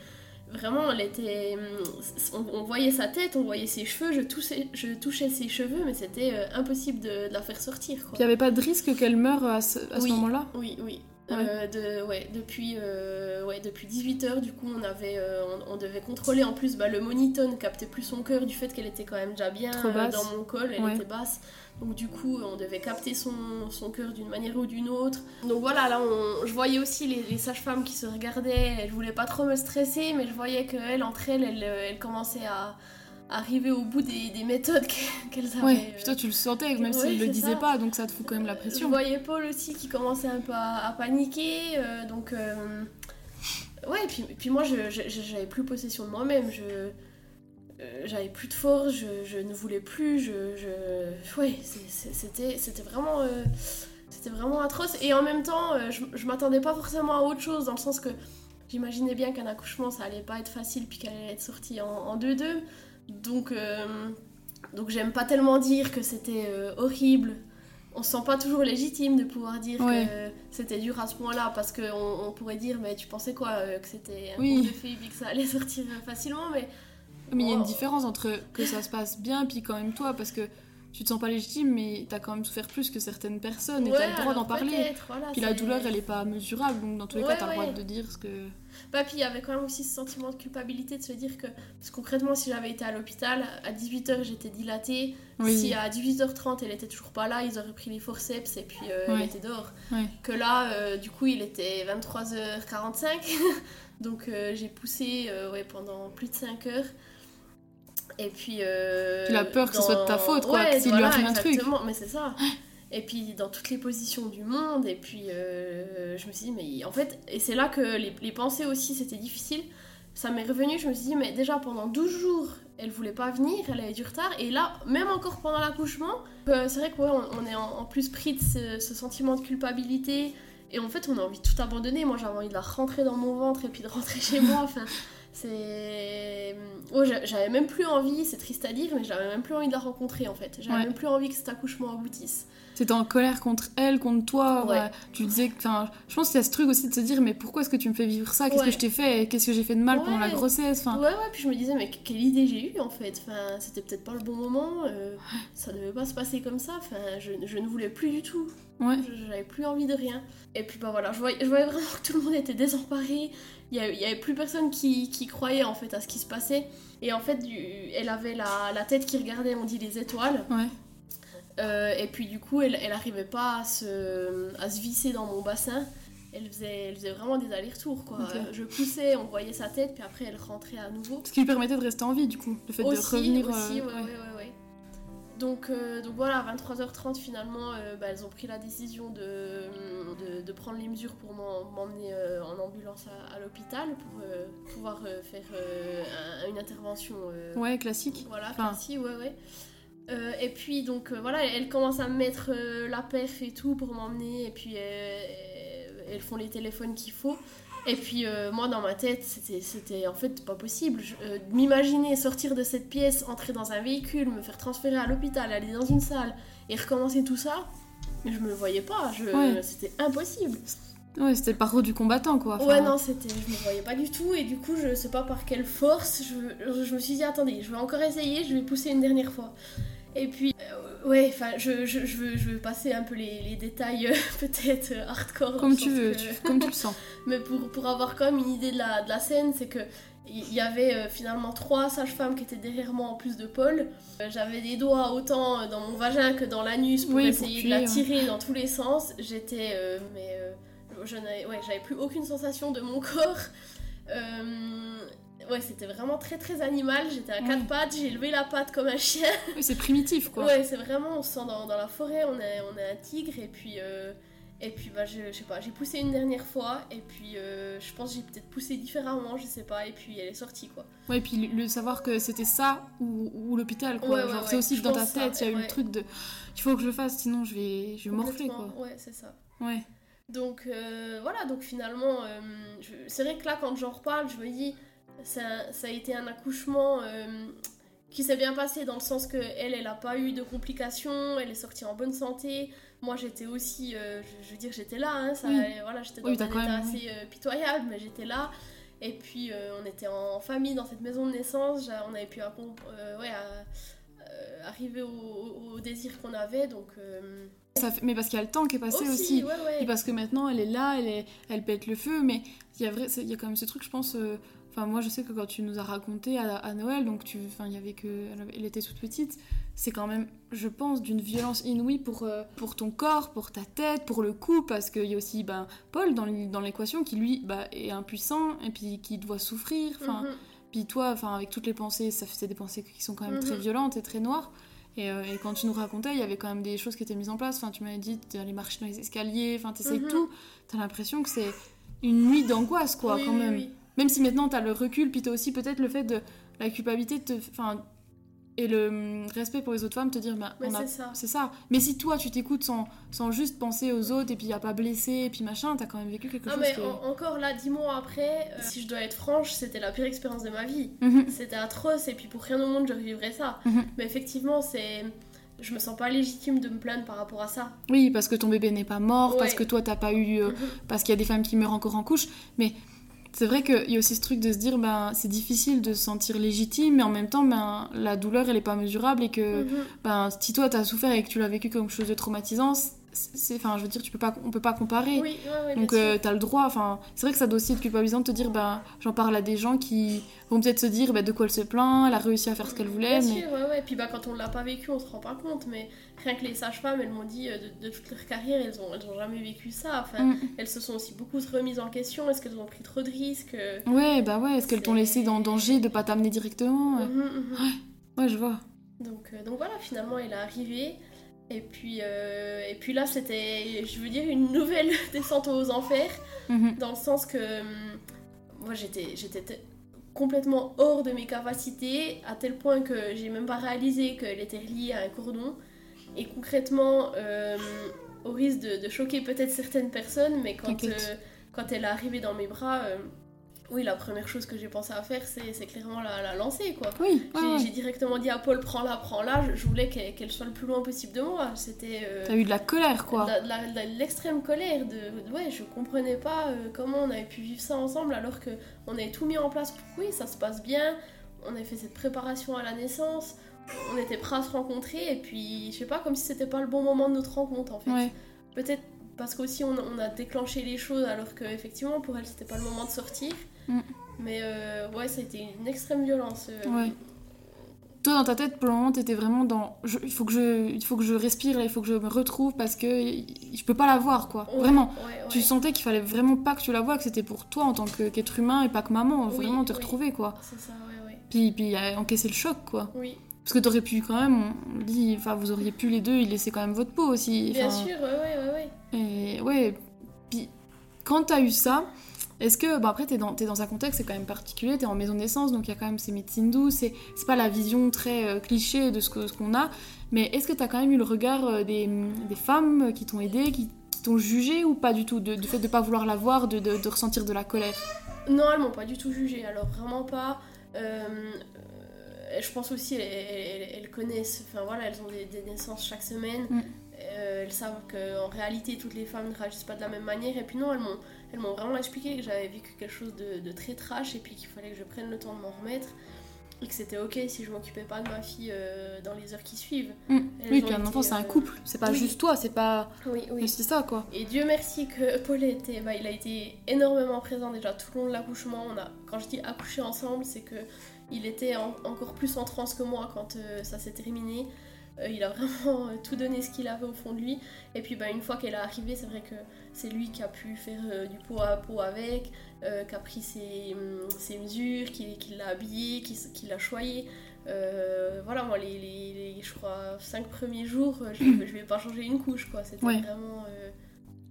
vraiment elle était. hum, On, on voyait sa tête, on voyait ses cheveux, je touchais, je touchais ses cheveux, mais c'était euh, impossible de, de la faire sortir, quoi. Puis y avait pas de risque qu'elle meure à ce, à ce Oui. moment-là? Oui, oui. Ouais. Euh, de, ouais, depuis, euh, ouais, depuis 18h, du coup, on, avait, euh, on, on devait contrôler en plus bah, le monitone captait plus son cœur du fait qu'elle était quand même déjà bien euh, dans mon col, elle Ouais. était basse. Donc, du coup, on devait capter son, son cœur d'une manière ou d'une autre. Donc, voilà, là, on- je voyais aussi les, les sages-femmes qui se regardaient. Je voulais pas trop me stresser, mais je voyais qu'elles, entre elles, elles, elles commençaient à arriver au bout des, des méthodes qu'elles avaient. Ouais, euh, puis toi tu le sentais, même ouais, s'il le ça. pas, donc ça te fout quand même la je pression. voyais Paul aussi qui commençait un peu à, à paniquer, euh, donc euh, ouais. Puis, moi, je- je- je- j'avais plus possession de moi-même. Je euh, j'avais plus de force. Je, je ne voulais plus. Je, je... ouais, c'était c'était vraiment euh, c'était vraiment atroce. Et en même temps, euh, je, je m'attendais pas forcément à autre chose dans le sens que j'imaginais bien qu'un accouchement ça allait pas être facile puis qu'elle allait être sortie en en 2-2. Donc donc j'aime pas tellement dire que c'était horrible. On se sent pas toujours légitime de pouvoir dire Ouais. que c'était dur à ce point-là parce qu'on on pourrait dire mais tu pensais quoi que c'était un Oui. de puis que ça allait sortir facilement mais Mais il y a une Oh. différence entre que ça se passe bien, puis quand même toi, parce que tu te sens pas légitime, mais t'as quand même souffert plus que certaines personnes, et t'as Ouais, le droit d'en parler. voilà, Puis la douleur, elle est pas mesurable, donc dans tous les Ouais, cas, t'as le ouais. droit de dire ce que. Bah, puis il y avait quand même aussi ce sentiment de culpabilité de se dire que, parce que concrètement, si j'avais été à l'hôpital, à 18h j'étais dilatée, Oui. si à 18h30 elle était toujours pas là, ils auraient pris les forceps et puis euh, Ouais. elle était dehors. Ouais. Que là, euh, du coup, il était 23h45, donc euh, j'ai poussé euh, ouais, pendant plus de 5 heures. Et puis. euh, la peur que ce soit de ta faute, quoi, Ouais, s'il lui voilà, arrive un truc. exactement, mais c'est ça. Et puis dans toutes les positions du monde, et puis euh, je me suis dit, mais en fait, et c'est là que les, les pensées aussi c'était difficile. Ça m'est revenu, je me suis dit, mais déjà pendant 12 jours, elle voulait pas venir, elle avait du retard, et là, même encore pendant l'accouchement, euh, c'est vrai qu'on on est en, en plus pris de ce, ce sentiment de culpabilité, et en fait, on a envie de tout abandonner. Moi, j'avais envie de la rentrer dans mon ventre et puis de rentrer chez moi, enfin. C'est. Oh, j'a- j'avais même plus envie, c'est triste à dire, mais j'avais même plus envie de la rencontrer en fait. J'avais Ouais. même plus envie que cet accouchement aboutisse. T'étais en colère contre elle, contre toi. Ouais. ouais. Tu disais que. Enfin, je pense qu'il y a ce truc aussi de se dire, mais pourquoi est-ce que tu me fais vivre ça? Qu'est-ce que je t'ai fait? Qu'est-ce que j'ai fait de mal pendant la grossesse? Enfin, Ouais, ouais, puis je me disais, mais quelle idée j'ai eue en fait. Enfin, c'était peut-être pas le bon moment, euh, ça devait pas se passer comme ça. Enfin, je, je ne voulais plus du tout. Ouais. J'avais plus envie de rien. Et puis bah voilà, je voyais, je voyais vraiment que tout le monde était désemparé. Il y avait, il y avait plus personne qui, qui croyait en fait à ce qui se passait. Et en fait, elle avait la, la tête qui regardait, on dit les étoiles. Ouais. Euh, et puis du coup, elle, elle arrivait pas à se, à se visser dans mon bassin. Elle faisait, elle faisait vraiment des allers-retours quoi. Je poussais, on voyait sa tête, puis après elle rentrait à nouveau. Ce qui lui permettait de rester en vie, du coup. Le fait aussi, de revenir. aussi, euh, ouais, ouais. Donc, euh, donc voilà, à 23h30 finalement, euh, bah, elles ont pris la décision de, de, de prendre les mesures pour m'en- m'emmener euh, en ambulance à, à l'hôpital pour pouvoir faire un- une intervention. Ouais, classique. voilà, Enfin- classique, ouais, ouais. Euh, et puis, donc, euh, voilà, elles commencent à me mettre euh, la perf et tout pour m'emmener, et puis elles font les téléphones qu'il faut. Et puis euh, moi dans ma tête, c'était, c'était en fait pas possible. Je- euh, m'imaginer sortir de cette pièce, entrer dans un véhicule, me faire transférer à l'hôpital, aller dans une salle et recommencer tout ça, je me le voyais pas. Je, Ouais. C'était impossible. Ouais, c'était le parcours du combattant, quoi. Enfin, Ouais, non, c'était, je me voyais pas du tout. Et du coup, je sais pas par quelle force, je, je me suis dit, attendez, je vais encore essayer, je vais pousser une dernière fois. Et puis, euh, ouais, enfin, je, je, je, veux, je veux passer un peu les, les détails, euh, peut-être euh, hardcore. Comme tu veux, que- tu- comme tu le sens. Mais pour, pour avoir quand même une idée de la, de la scène, c'est que il y avait euh, finalement trois sages-femmes qui étaient derrière moi en plus de Paul. J'avais des doigts autant dans mon vagin que dans l'anus pour Oui, pour essayer de la tirer dans tous les sens. J'étais, euh, mais euh, je n'avais, ouais, j'avais plus aucune sensation de mon corps. Euh, ouais, c'était vraiment très très animal. J'étais à quatre Ouais. pattes, j'ai levé la patte comme un chien. Oui, c'est primitif, quoi. Ouais, c'est vraiment, on se sent dans, dans la forêt, on est, on est un tigre, et puis, euh, et puis bah, je, je sais pas, j'ai poussé une dernière fois, et puis euh, je pense que j'ai peut-être poussé différemment, je sais pas, et puis elle est sortie quoi. Ouais, et puis le, savoir que c'était ça ou, ou l'hôpital, quoi. Ouais, ouais, Genre, ouais, c'est aussi dans ta tête, il y a eu le truc de. Il faut que je le fasse, sinon je vais, je vais morfler, quoi. Ouais, c'est ça. Ouais. Donc euh, voilà, donc finalement, c'est vrai que là, quand j'en reparle, je me dis, ça, ça a été un accouchement euh, qui s'est bien passé dans le sens que elle, elle a pas eu de complications, elle est sortie en bonne santé. Moi, j'étais aussi, euh, je, je veux dire, j'étais là, hein, ça, Oui. voilà, j'étais dans Oui, un état même, assez euh, pitoyable, mais j'étais là. Et puis, euh, on était en famille dans cette maison de naissance, on avait pu ouais, arriver au, au- au désir qu'on avait, donc... Ça fait- Mais parce qu'il y a le temps qui est passé aussi. ouais, ouais. Et parce que maintenant elle est là, elle, est, elle pète le feu, mais il y a vrai, il y a quand même ce truc, je pense. euh, Enfin, moi je sais que quand tu nous as raconté à, à Noël, donc tu, enfin, il y avait que, elle, était toute petite, c'est quand même, je pense, d'une violence inouïe pour, euh, pour ton corps, pour ta tête, pour le cou, parce qu'il y a aussi ben, Paul dans l'équation qui lui bah, est impuissant et puis qui doit souffrir. Enfin, Mhm. puis toi, enfin, avec toutes les pensées, ça c'est des pensées qui sont quand même très Mhm. violentes et très noires. Et, euh, et quand tu nous racontais, il y avait quand même des choses qui étaient mises en place. Enfin, tu m'avais dit d'aller marcher dans les escaliers, enfin, t'essayes Mhm. tout. T'as l'impression que c'est une nuit d'angoisse, quoi, Oui, quand oui, même. oui. Même si maintenant t'as le recul, puis t'as aussi peut-être le fait de la culpabilité te, et le hum, respect pour les autres femmes, te dire, bah, a- c'est ça. Mais si toi, tu t'écoutes sans, sans juste penser aux autres et puis à pas blesser et puis machin, t'as quand même vécu quelque Ah chose mais qui est- en- encore là, dix mois après, euh, si je dois être franche, c'était la pire expérience de ma vie. Mhm. C'était atroce et puis pour rien au monde je revivrais ça. Mhm. Mais effectivement, c'est... Je me sens pas légitime de me plaindre par rapport à ça. Oui, parce que ton bébé n'est pas mort, parce Ouais. que toi t'as pas eu, euh, Mhm. parce qu'il y a des femmes qui meurent encore en couche. Mais c'est vrai qu'il y a aussi ce truc de se dire, ben c'est difficile de se sentir légitime, mais en même temps, ben la douleur elle est pas mesurable et que Mhm. ben si toi t'as souffert et que tu l'as vécu comme quelque chose de traumatisant, c'est, enfin je veux dire, tu peux pas, on peut pas comparer. Oui, ouais, ouais, Donc euh, sûr. t'as le droit, enfin c'est vrai que ça doit aussi être culpabilisant de te dire, ben j'en parle à des gens qui vont peut-être se dire, ben de quoi elle se plaint, elle a réussi à faire ce qu'elle voulait, Bien mais sûr, ouais, ouais. Puis bah, quand on l'a pas vécu, on se rend pas compte. Mais rien que les sages-femmes, elles m'ont dit euh, de, de toute leur carrière, elles ont, elles ont jamais vécu ça. Enfin, Mm. elles se sont aussi beaucoup remises en question. Est-ce qu'elles ont pris trop de risques euh, ouais, bah ouais, est-ce qu'elles t'ont laissé dans le danger de pas t'amener directement mhm. Ouais, je vois. Donc, euh, donc voilà, finalement, il est arrivé. Et puis, euh, et puis là, c'était, je veux dire, une nouvelle descente aux enfers, Mhm. dans le sens que hum, moi, j'étais, complètement hors de mes capacités, à tel point que j'ai même pas réalisé qu'elle était reliée à un cordon. Et concrètement, euh, au risque de, de choquer peut-être certaines personnes, mais quand, euh, quand elle est arrivée dans mes bras, oui, la première chose que j'ai pensé à faire, c'est, clairement la, la lancer, quoi. Oui, J'ai ouais. directement dit à Paul, prends-la, prends-la. Je, je voulais qu'elle soit le plus loin possible de moi. C'était euh, T'as eu de la colère, quoi. de l'extrême colère. De, ouais, je comprenais pas euh, comment on avait pu vivre ça ensemble alors que on avait tout mis en place pour oui, ça se passe bien. On avait fait cette préparation à la naissance. On était prêts à se rencontrer et puis je sais pas, comme si c'était pas le bon moment de notre rencontre en fait. Ouais. Peut-être parce qu'aussi on, on a déclenché les choses alors que effectivement pour elle c'était pas le moment de sortir. Mm. Mais euh, ouais, été une extrême violence. euh, Ouais. Toi, dans ta tête, pour le moment, t'étais vraiment dans. je- il, faut que je, il faut que je respire, là, il faut que je me retrouve parce que je peux pas la voir, quoi. Ouais, Vraiment. ouais, ouais. Tu sentais qu'il fallait vraiment pas que tu la vois, que c'était pour toi en tant qu'être humain et pas que maman. Oui, vraiment te oui. retrouver, quoi. C'est ça, ouais, ouais. Puis, puis encaisser le choc, quoi. Oui, Parce que t'aurais pu quand même, on dit, enfin, vous auriez pu les deux y laisser quand même votre peau aussi. bien sûr, ouais, ouais, ouais. Et ouais, puis quand t'as eu ça, est-ce que, bon après t'es dans, dans un contexte c'est quand même particulier, t'es en maison de naissance, donc il y a quand même ces médecines douces, c'est, pas la vision très euh, cliché de ce, qu'on a, mais est-ce que t'as quand même eu le regard euh, des, des femmes qui t'ont aidé, qui, qui t'ont jugé ou pas du tout de, Du fait de pas vouloir la voir, de, de, ressentir de la colère? Non, elles m'ont pas du tout jugé, alors vraiment pas. Euh, je pense aussi elles, connaissent, enfin voilà, elles ont des, naissances chaque semaine. Mm. Euh, elles savent qu'en réalité toutes les femmes ne réagissent pas de la même manière. Et puis non, elles m'ont, elles m'ont vraiment expliqué que j'avais vécu quelque chose de, de, très trash et puis qu'il fallait que je prenne le temps de m'en remettre et que c'était ok si je m'occupais pas de ma fille euh, dans les heures qui suivent. Mm. Oui, puis un enfant c'est un euh, couple, c'est pas juste toi, c'est pas. Oui, oui. C'est ça quoi. Et Dieu merci que Paul était, bah, il a été énormément présent déjà tout le long de l'accouchement. On a, quand je dis accoucher ensemble, c'est que il était encore plus en transe que moi quand euh, ça s'est terminé. Euh, il a vraiment euh, tout donné ce qu'il avait au fond de lui. Et puis bah, une fois qu'elle est arrivée, c'est vrai que c'est lui qui a pu faire du pot à pot avec, qui a pris ses, hum, ses mesures, qui, l'a habillé, qui, l'a choyé. voilà, moi, les, les, je crois, cinq premiers jours, je, ne vais pas changer une couche, quoi. C'était vraiment...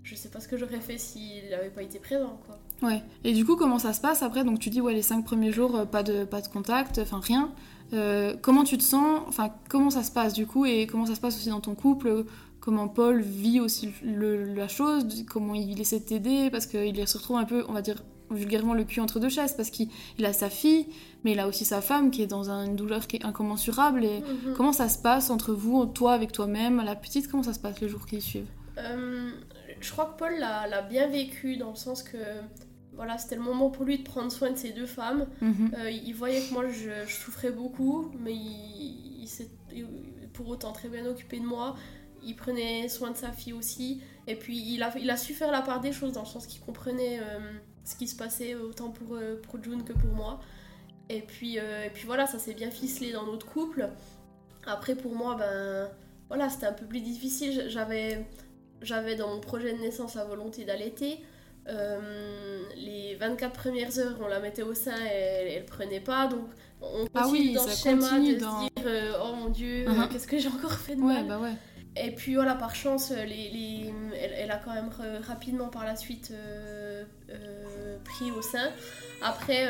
je sais pas ce que j'aurais fait s'il n'avait pas été présent, quoi. Ouais. Et du coup, comment ça se passe après? Donc tu dis, ouais, les cinq premiers jours, euh, pas de, pas de contact, enfin rien. Euh, comment tu te sens Enfin, comment ça se passe du coup Et comment ça se passe aussi dans ton couple Comment Paul vit aussi la chose Comment il essaie de t'aider Parce qu'il se retrouve un peu, on va dire vulgairement, le cul entre deux chaises. Parce qu'il a sa fille, mais il a aussi sa femme qui est dans une douleur qui est incommensurable. Et mhm. comment ça se passe entre vous, toi avec toi-même, la petite Comment ça se passe les jours qui suivent euh, Je crois que Paul l'a bien vécu dans le sens que voilà, c'était le moment pour lui de prendre soin de ses deux femmes. Mhm. Euh, il voyait que moi je, souffrais beaucoup, mais il, s'est pour autant très bien occupé de moi. Il prenait soin de sa fille aussi. Et puis il a, il a su faire la part des choses dans le sens qu'il comprenait euh, ce qui se passait autant pour, euh, pour June que pour moi. Et puis, et puis voilà, ça s'est bien ficelé dans notre couple. Après pour moi, ben voilà, c'était un peu plus difficile. J'avais, j'avais dans mon projet de naissance la volonté d'allaiter. Euh, les 24 premières heures, on la mettait au sein et elle, prenait pas. Donc on ah continue dans ce schéma de se dire euh, oh mon dieu, uh-huh. qu'est-ce que j'ai encore fait de mal. Bah ouais. Et puis voilà, par chance, les, les, elle, a quand même rapidement par la suite euh, pris au sein. Après,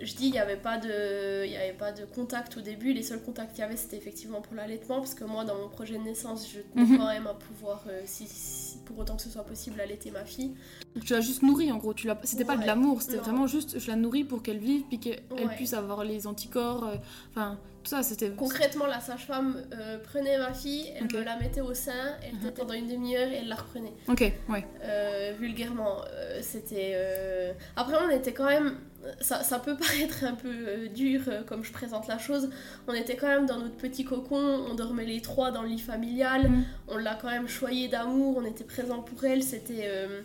je dis, il n'y avait, pas de, y avait pas de contact au début. Les seuls contacts qu'il y avait, c'était effectivement pour l'allaitement. Parce que moi, dans mon projet de naissance, je tenais mhm. quand même à pouvoir, si, pour autant que ce soit possible, allaiter ma fille. Tu l'as juste nourrie en gros, c'était pas de l'amour, c'était vraiment juste je la nourris pour qu'elle vive, puis qu'elle puisse avoir les anticorps, euh, enfin ça c'était... Concrètement, la sage-femme euh, prenait ma fille, elle me la mettait au sein, elle était pendant une demi-heure et elle la reprenait. Ok, ouais. Euh, vulgairement, c'était... Après on était quand même ça, ça, peut paraître un peu euh, dur euh, comme je présente la chose. On était quand même dans notre petit cocon, on dormait les trois dans le lit familial, mm. on l'a quand même choyé d'amour, on était présent pour elle. C'était euh,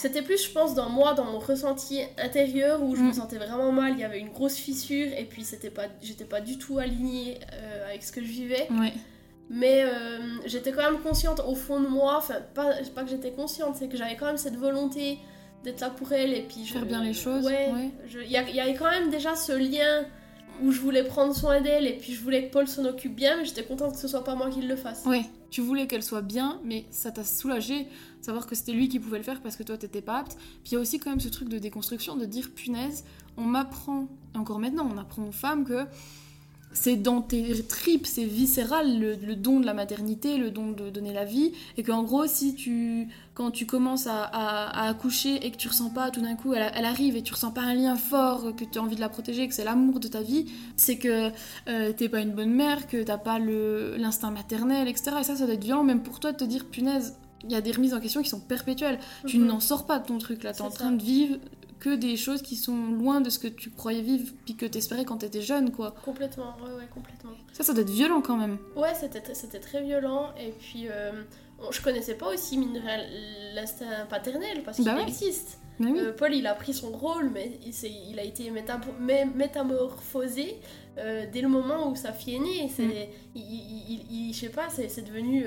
c'était plus, je pense, dans moi, dans mon ressenti intérieur où je me mm. sentais vraiment mal. Il y avait une grosse fissure et puis c'était pas, j'étais pas du tout alignée avec ce que je vivais. Mais j'étais quand même consciente au fond de moi, enfin, pas, pas que j'étais consciente, c'est que j'avais quand même cette volonté d'être là pour elle et puis faire bien les choses. Ouais. Il y, y, avait quand même déjà ce lien où je voulais prendre soin d'elle et puis je voulais que Paul s'en occupe bien, mais j'étais contente que ce soit pas moi qui le fasse. Oui, tu voulais qu'elle soit bien, mais ça t'a soulagé savoir que c'était lui qui pouvait le faire parce que toi t'étais pas apte. Puis il y a aussi quand même ce truc de déconstruction, de dire punaise, on m'apprend, encore maintenant, on apprend aux femmes que c'est dans tes tripes, c'est viscéral le, don de la maternité, le don de donner la vie, et qu'en gros, si tu, quand tu commences à, accoucher et que tu ressens pas tout d'un coup, elle, arrive et tu ressens pas un lien fort, que tu as envie de la protéger, que c'est l'amour de ta vie, c'est que euh, t'es pas une bonne mère, que t'as pas l'instinct maternel, etc. Et ça, ça doit être violent, même pour toi, de te dire punaise, il y a des remises en question qui sont perpétuelles. Tu mhm. n'en sors pas de ton truc là, t'es en train de vivre que des choses qui sont loin de ce que tu croyais vivre puis que t'espérais quand t'étais jeune, quoi. Complètement, ouais, ouais, complètement. Ça, ça doit être violent quand même. Ouais, c'était très violent. Et puis, euh, je connaissais pas aussi, mine l'instinct paternel parce qu'il bah existe. Euh, Paul, il a pris son rôle, mais il, il a été métamorphosé euh, dès le moment où sa fille est née. Mm. il, je sais pas, c'est, devenu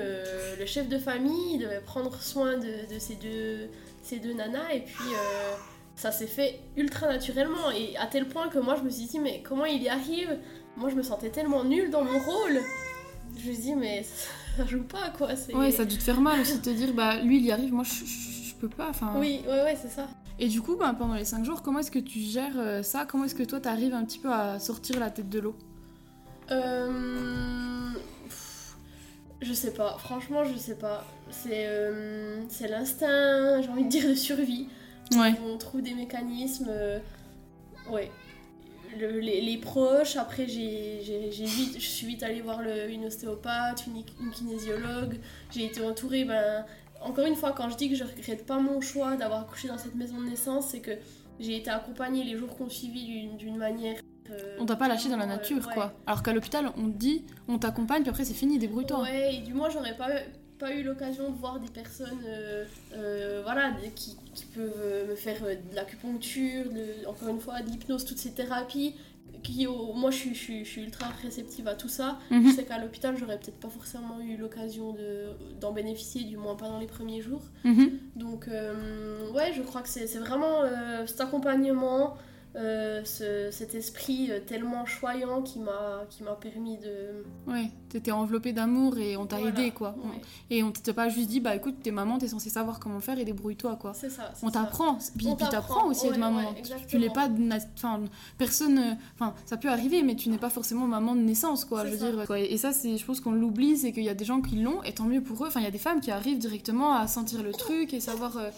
le chef de famille, il devait prendre soin de, de ces, deux, ces deux nanas, et puis ça s'est fait ultra naturellement et à tel point que moi je me suis dit mais comment il y arrive? Moi je me sentais tellement nulle dans mon rôle. Je me suis dit mais ça joue pas quoi. Ouais ça a dû te faire mal aussi de te dire bah lui il y arrive, moi je, je, peux pas. Enfin. Oui ouais ouais c'est ça. Et du coup bah, pendant les 5 jours comment est-ce que tu gères euh, ça? Comment est-ce que toi t'arrives un petit peu à sortir la tête de l'eau? Euh Je sais pas, franchement, je sais pas. C'est euh, c'est l'instinct, j'ai envie de dire, de survie. Ouais. On trouve des mécanismes. euh, ouais. Le- les, les proches, après, j'ai vite, je suis vite allée voir le- une ostéopathe, une, une kinésiologue. J'ai été entourée, ben. Encore une fois, quand je dis que je regrette pas mon choix d'avoir accouché dans cette maison de naissance, c'est que j'ai été accompagnée les jours qu'on suivi d'une- d'une manière. euh, On t'a pas lâché dans la euh, nature, ouais. quoi. Alors qu'à l'hôpital, on te dit, on t'accompagne, puis après c'est fini, débrouille-toi. Ouais, et du moins j'aurais pas, pas eu l'occasion de voir des personnes euh, euh, voilà, qui, qui peuvent euh, me faire de l'acupuncture, de- encore une fois de l'hypnose, toutes ces thérapies. Qui, moi je suis, je, suis, je suis ultra réceptive à tout ça. Mhm. Je sais qu'à l'hôpital j'aurais peut-être pas forcément eu l'occasion de- d'en bénéficier, du moins pas dans les premiers jours. Mhm. Donc ouais, je crois que c'est c'est vraiment cet accompagnement, euh, ce- cet esprit euh, tellement choyant qui m'a qui m'a permis de... Ouais, t'étais enveloppée d'amour et on t'a Voilà, aidé, quoi. ouais. Et on t'a pas juste dit, bah écoute, t'es maman, t'es censée savoir comment faire et débrouille-toi, quoi. C'est ça. On t'apprend, puis, t'apprends aussi à être maman. ouais, Tu- n'es pas, enfin, personne, enfin, ça peut arriver, mais tu n'es pas forcément maman de naissance, quoi. Je veux ça. dire, quoi. Et ça, c'est, je pense qu'on l'oublie, c'est qu'il y a des gens qui l'ont, et tant mieux pour eux. Enfin, il y a des femmes qui arrivent directement à sentir le truc et savoir euh,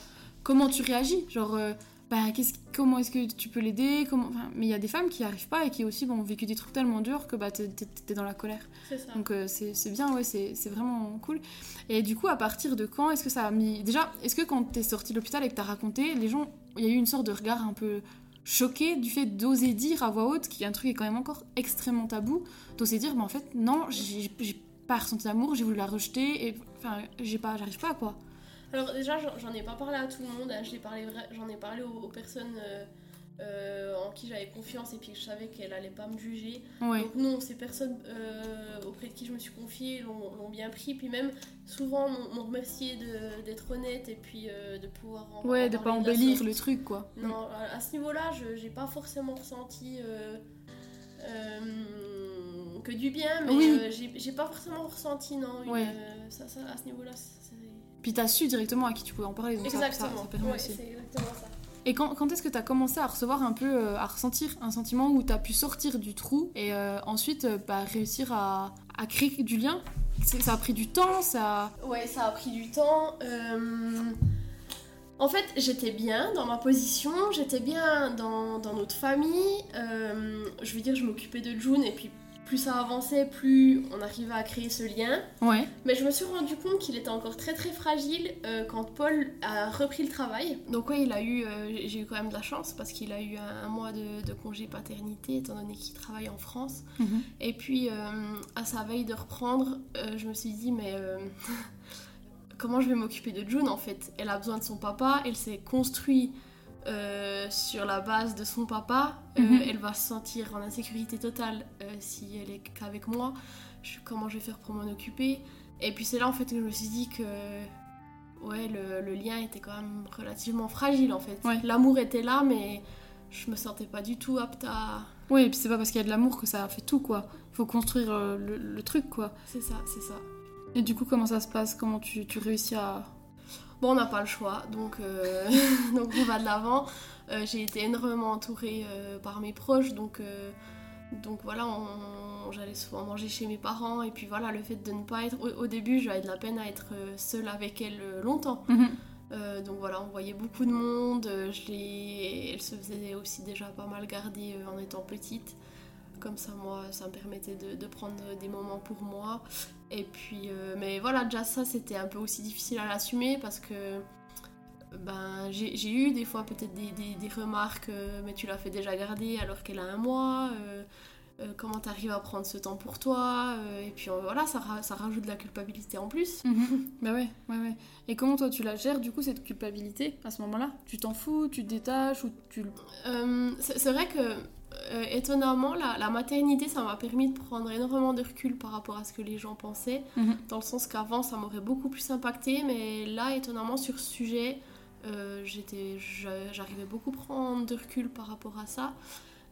comment tu réagis, genre. euh, bah, qu'est-ce- comment est-ce que tu peux l'aider? Comment... enfin, Mais il y a des femmes qui arrivent pas et qui aussi bon, ont vécu des trucs tellement durs que bah, t'es, dans la colère. C'est ça. Donc euh, c'est c'est bien, ouais, c'est c'est vraiment cool. Et du coup, à partir de quand est-ce que ça a mis... Déjà, est-ce que quand t'es sorti de l'hôpital et que t'as raconté, les gens... Il y a eu une sorte de regard un peu choqué du fait d'oser dire à voix haute, qui est un truc qui est quand même encore extrêmement tabou, d'oser dire, mais en fait, non, j'ai j'ai pas ressenti d'amour, j'ai voulu la rejeter, et enfin, j'ai pas, j'arrive pas, quoi. Alors déjà, j'en- j'en ai pas parlé à tout le monde. hein. Je l'ai parlé J'en ai parlé aux, aux personnes euh, euh, en qui j'avais confiance et puis que je savais qu'elles allaient pas me juger. Ouais. Donc non, ces personnes euh, auprès de qui je me suis confiée l'ont bien pris. Puis même, souvent, m'ont remercié d'être honnête et puis de pouvoir en Ouais, en de pas embellir le truc, quoi. Non, à, à ce niveau-là, je j'ai pas forcément ressenti que du bien, mais Oui. j'ai pas forcément ressenti, non. une, Ouais. ça, ça, à ce niveau-là. Puis t'as su directement à qui tu pouvais en parler, donc ça- ça, Exactement. ça permet Ouais, c'est exactement ça. Et quand, quand est-ce que tu as commencé à recevoir un peu, euh, à ressentir un sentiment où tu as pu sortir du trou et euh, ensuite euh, bah, réussir à, à créer du lien? Ça a pris du temps, ça. Ouais, ça a pris du temps. Euh, En fait, j'étais bien dans ma position, j'étais bien dans, dans notre famille. Je veux dire, je m'occupais de June et puis plus ça avançait, plus on arrivait à créer ce lien. Ouais. Mais je me suis rendu compte qu'il était encore très très fragile euh, quand Paul a repris le travail. Donc ouais, il a eu, euh, j'ai- eu quand même de la chance parce qu'il a eu un, un mois de, de congé paternité étant donné qu'il travaille en France. Mhm. Et puis euh, à sa veille de reprendre, je me suis dit mais comment je vais m'occuper de June en fait? Elle a besoin de son papa, elle s'est construite euh, sur la base de son papa, Euh, Mhm. elle va se sentir en insécurité totale euh, si elle est qu'avec moi. Je- comment je vais faire pour m'en occuper? Et puis c'est là en fait que je me suis dit que ouais le, le lien était quand même relativement fragile en fait. Ouais. L'amour était là mais je me sentais pas du tout apte à... Oui, et puis c'est pas parce qu'il y a de l'amour que ça fait tout, quoi. Faut construire le, le truc, quoi. C'est ça, c'est ça. Et du coup, comment ça se passe? Comment tu, tu réussis à. Bon, on n'a pas le choix, donc, euh, donc on va de l'avant. Euh, j'ai été énormément entourée euh, par mes proches, donc, donc voilà, on- j'allais souvent manger chez mes parents, et puis voilà, le fait de ne pas être... Au, au début, j'avais de la peine à être seule avec elle longtemps. Mhm. Donc voilà, on voyait beaucoup de monde, je l'ai... elle se faisait aussi déjà pas mal garder en étant petite. Comme ça, moi, ça me permettait de, de prendre des moments pour moi. Et puis, euh, mais voilà, déjà ça, c'était un peu aussi difficile à l'assumer parce que ben, j'ai eu des fois peut-être des, des- des remarques, euh, mais tu l'as fait déjà garder alors qu'elle a un mois. euh, comment t'arrives à prendre ce temps pour toi Et puis voilà, ça, ra- ça rajoute de la culpabilité en plus. Mhm. bah ouais, ouais, ouais. Et comment toi tu la gères, du coup, cette culpabilité à ce moment-là? Tu t'en fous Tu te détaches ou tu. c'est vrai que, euh, étonnamment, la, la maternité, ça m'a permis de prendre énormément de recul par rapport à ce que les gens pensaient, Mhm. dans le sens qu'avant, ça m'aurait beaucoup plus impacté, mais là, étonnamment, sur ce sujet, euh, j'arrivais beaucoup à prendre de recul par rapport à ça.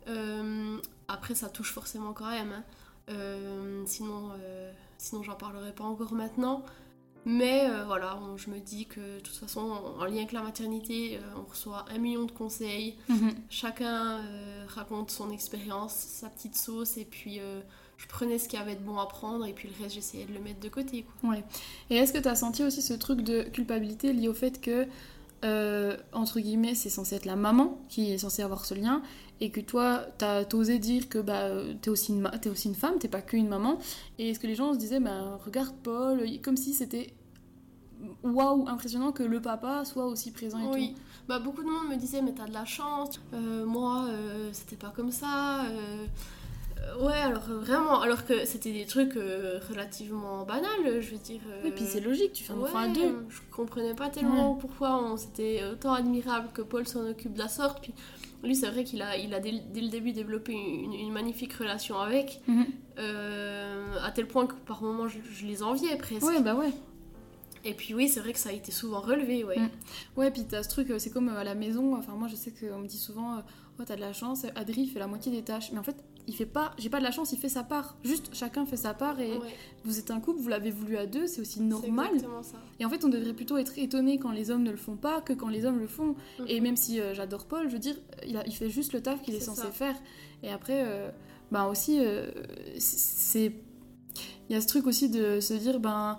Euh, après, ça touche forcément quand même, hein. Euh, sinon, sinon j'en parlerai pas encore maintenant. Mais euh, voilà, on- je me dis que de toute façon, en lien avec la maternité, euh, on reçoit un million de conseils. Mhm. Chacun euh, raconte son expérience, sa petite sauce, et puis je prenais ce qu'il y avait de bon à prendre, et puis le reste, j'essayais de le mettre de côté. Quoi. Ouais. Et est-ce que tu as senti aussi ce truc de culpabilité lié au fait que, entre guillemets, c'est censé être la maman qui est censée avoir ce lien et que toi, t'as osé dire que bah, euh, t'es aussi, une aussi une femme, t'es pas qu'une maman. Et est-ce que les gens se disaient, bah, regarde Paul, comme si c'était waouh, impressionnant que le papa soit aussi présent et Oui, bah, beaucoup de monde me disait, mais t'as de la chance, Euh, moi, euh, c'était pas comme ça. euh, Ouais, alors vraiment, alors que c'était des trucs euh, relativement banals, je veux dire. tout. euh, Oui, puis c'est logique, tu fais un enfant à Ouais, deux. Je comprenais pas tellement pourquoi on- c'était autant admirable que Paul s'en occupe de la sorte. Puis lui, c'est vrai qu'il a, il a dès, dès le début développé une, une magnifique relation avec, Mhm. euh, à tel point que par moments je, je les enviais presque. Ouais, bah ouais. Et puis oui, c'est vrai que ça a été souvent relevé, ouais. Mm. Ouais, puis t'as ce truc, euh, c'est comme euh, à la maison. Enfin, moi, je sais qu'on me dit souvent, oh, t'as de la chance, Adri fait la moitié des tâches. Mais en fait, il fait pas, j'ai pas de la chance, il fait sa part. Juste, chacun fait sa part et Ouais, vous êtes un couple, vous l'avez voulu à deux, c'est aussi normal. exactement ça. Et en fait, on devrait plutôt être étonné quand les hommes ne le font pas que quand les hommes le font. Mhm. Et même si euh, j'adore Paul, je veux dire, il, a- il fait juste le taf qu'il est, censé ça. faire. Et après, euh, ben aussi, euh, c'est. Il y a ce truc aussi de se dire, ben.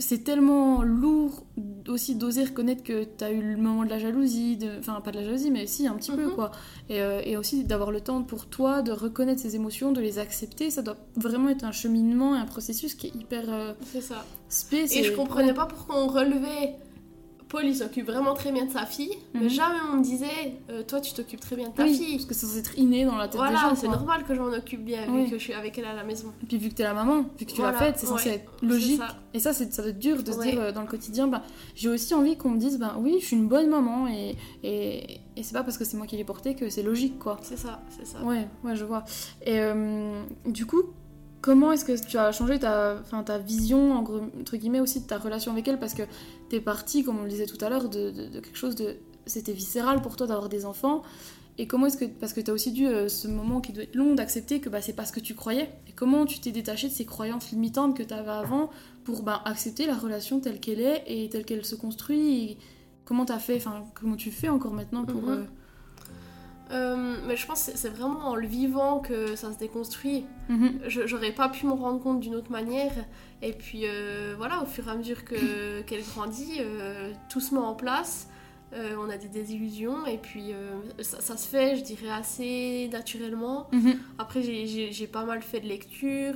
C'est tellement lourd aussi d'oser reconnaître que t'as eu le moment de la jalousie, de... enfin pas de la jalousie, mais si un petit peu Mhm. quoi. Et, euh, et aussi d'avoir le temps pour toi de reconnaître ces émotions, de les accepter, ça doit vraiment être un cheminement et un processus qui est hyper euh, C'est ça. spé. Et je comprenais pas pourquoi on relevait. Paul, il s'occupe vraiment très bien de sa fille, mais Mhm. jamais on me disait, euh, toi, tu t'occupes très bien de ta Oui, fille. parce que c'est censé être inné dans la tête des Voilà, gens. c'est quoi. normal que je m'en occupe bien, vu que je suis avec elle à la maison. Et puis vu que t'es la maman, vu que tu l'as Voilà, faite, c'est censé ouais, être c'est logique. ça. Et ça, c'est, ça doit être dur de se dire euh, dans le quotidien, bah, j'ai aussi envie qu'on me dise, bah, oui, je suis une bonne maman, et, et, et c'est pas parce que c'est moi qui l'ai portée que c'est logique, quoi. C'est ça, c'est ça. Ouais, ouais, je vois. Et euh, du coup, comment est-ce que tu as changé ta, enfin, ta vision, entre guillemets, aussi de ta relation avec elle? Parce que t'es partie, comme on le disait tout à l'heure, de, de- de quelque chose de... C'était viscéral pour toi d'avoir des enfants. Et comment est-ce que... Parce que t'as aussi dû, euh, ce moment qui doit être long, d'accepter que bah, c'est pas ce que tu croyais. Et comment tu t'es détaché de ces croyances limitantes que t'avais avant pour bah, accepter la relation telle qu'elle est et telle qu'elle se construit? Et Comment t'as fait, enfin, comment tu fais encore maintenant pour... Mhm. euh, Euh, mais je pense que c'est- vraiment en le vivant que ça se déconstruit. mhm. Je- J'aurais pas pu me rendre compte d'une autre manière. Et puis euh, voilà, au fur et à mesure que- qu'elle grandit, euh, tout se met en place. On a des désillusions et puis ça, ça se fait, je dirais, assez naturellement. Mhm. Après, j'ai- pas mal fait de lecture.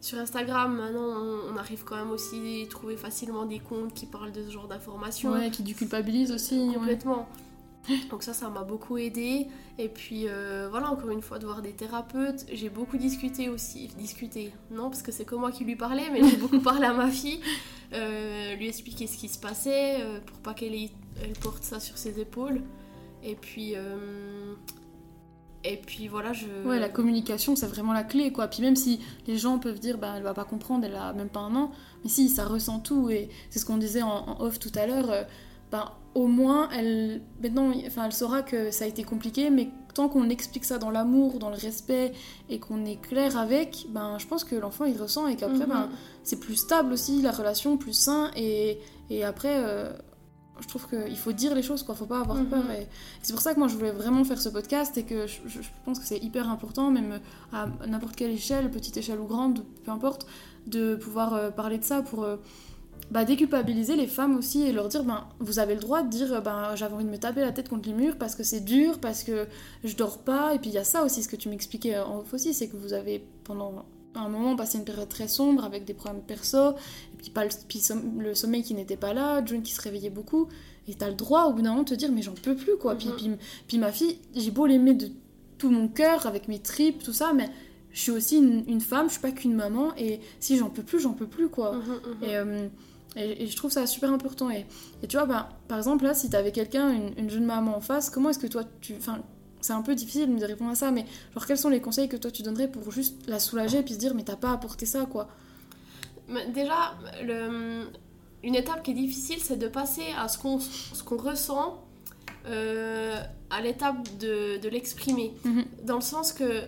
sur Instagram, maintenant, on, on arrive quand même aussi à trouver facilement des comptes qui parlent de ce genre d'informations. Ouais, qui du culpabilise aussi. ouais. Donc ça, ça m'a beaucoup aidé. Et puis euh, voilà, encore une fois, de voir des thérapeutes. J'ai beaucoup discuté aussi. Discuté, non, parce que c'est que moi qui lui parlais, mais j'ai beaucoup parlé à ma fille. euh, lui expliquer ce qui se passait euh, pour pas qu'elle elle porte ça sur ses épaules. Et puis... et puis voilà, je... Ouais, la communication, c'est vraiment la clé, quoi. Puis même si les gens peuvent dire, bah, elle va pas comprendre, elle a même pas un an, mais si, ça ressent tout, et c'est ce qu'on disait en, en off tout à l'heure, euh, bah, au moins, elle, maintenant, enfin, elle saura que ça a été compliqué, mais tant qu'on explique ça dans l'amour, dans le respect, et qu'on est clair avec, ben, je pense que l'enfant, il ressent, et qu'après, Mhm. ben, c'est plus stable aussi, la relation, plus sain, et, et après... euh, je trouve qu'il faut dire les choses, quoi. Faut pas avoir Mhm. peur. Et c'est pour ça que moi, je voulais vraiment faire ce podcast et que je, je- je pense que c'est hyper important, même à n'importe quelle échelle, petite échelle ou grande, peu importe, de pouvoir euh, parler de ça pour euh, bah, déculpabiliser les femmes aussi et leur dire ben, vous avez le droit de dire ben, j'avais envie de me taper la tête contre les murs parce que c'est dur, parce que je dors pas. Et puis il y a ça aussi, ce que tu m'expliquais en off aussi, c'est que vous avez pendant un moment passé une période très sombre avec des problèmes perso, et puis, pas le, puis le sommeil qui n'était pas là, June qui se réveillait beaucoup. Et t'as le droit au bout d'un moment de te dire mais j'en peux plus quoi. Puis, Mhm. puis, puis ma fille, j'ai beau l'aimer de tout mon cœur, avec mes tripes, tout ça, mais je suis aussi une, une femme, je suis pas qu'une maman, et si j'en peux plus, j'en peux plus quoi. Mhm, mhm. Et, euh, et, et je trouve ça super important. Et, et tu vois, bah, par exemple, là, si t'avais quelqu'un, une, une jeune maman en face, comment est-ce que toi, tu. Enfin, c'est un peu difficile de répondre à ça, mais genre, quels sont les conseils que toi tu donnerais pour juste la soulager et puis se dire, mais t'as pas apporté ça quoi? Mais Déjà, le- une étape qui est difficile, c'est de passer à ce qu'on ce qu'on ressent euh, à l'étape de, de l'exprimer. Mhm. Dans le sens que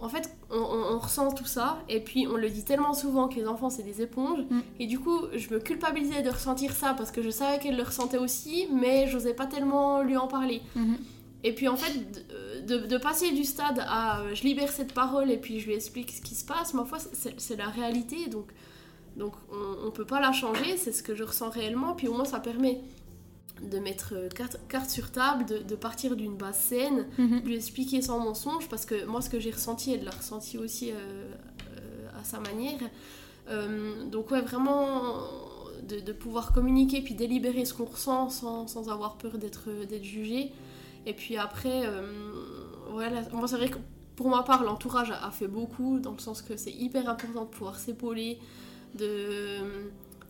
en fait, on, ressent tout ça, et puis on le dit tellement souvent que les enfants c'est des éponges, mm. et du coup, je me culpabilisais de ressentir ça parce que je savais qu'elle le ressentait aussi, mais j'osais pas tellement lui en parler. Mm-hmm. Et puis en fait, de, passer du stade à euh, je libère cette parole et puis je lui explique ce qui se passe, ma foi, c'est la réalité, donc, donc on, on peut pas la changer, c'est ce que je ressens réellement, puis au moins ça permet de mettre euh, carte, sur table, de, partir d'une base saine, de lui expliquer sans mensonge, parce que moi ce que j'ai ressenti, elle l'a ressenti aussi euh, euh, à sa manière. donc ouais, vraiment de, pouvoir communiquer puis délibérer ce qu'on ressent sans, avoir peur d'être jugé. Et puis après, voilà, moi c'est vrai que pour ma part, l'entourage a, a, fait beaucoup, dans le sens que c'est hyper important de pouvoir s'épauler, de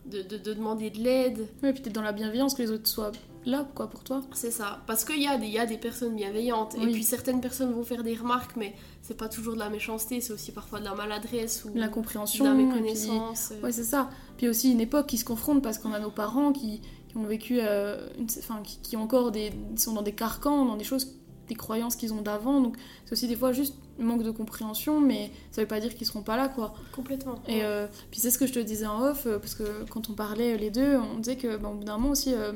de, de, demander de l'aide. Oui, puis t'es dans la bienveillance, que les autres soient là, quoi, pour toi. C'est ça. Parce qu'il y, a des, y a des personnes bienveillantes. Et puis certaines personnes vont faire des remarques, mais c'est pas toujours de la méchanceté, c'est aussi parfois de la maladresse ou la compréhension, de la méconnaissance. Ouais, c'est ça. Puis aussi une époque qui se confronte parce qu'on a nos parents qui, qui ont vécu, euh, enfin, qui, qui, encore des, sont dans des carcans, dans des choses des croyances qu'ils ont d'avant. Donc c'est aussi des fois juste manque de compréhension, mais ça veut pas dire qu'ils seront pas là, quoi. Complètement. Et euh, puis c'est ce que je te disais en off, euh, parce que quand on parlait les deux, on disait que au bout d'un moment aussi, euh,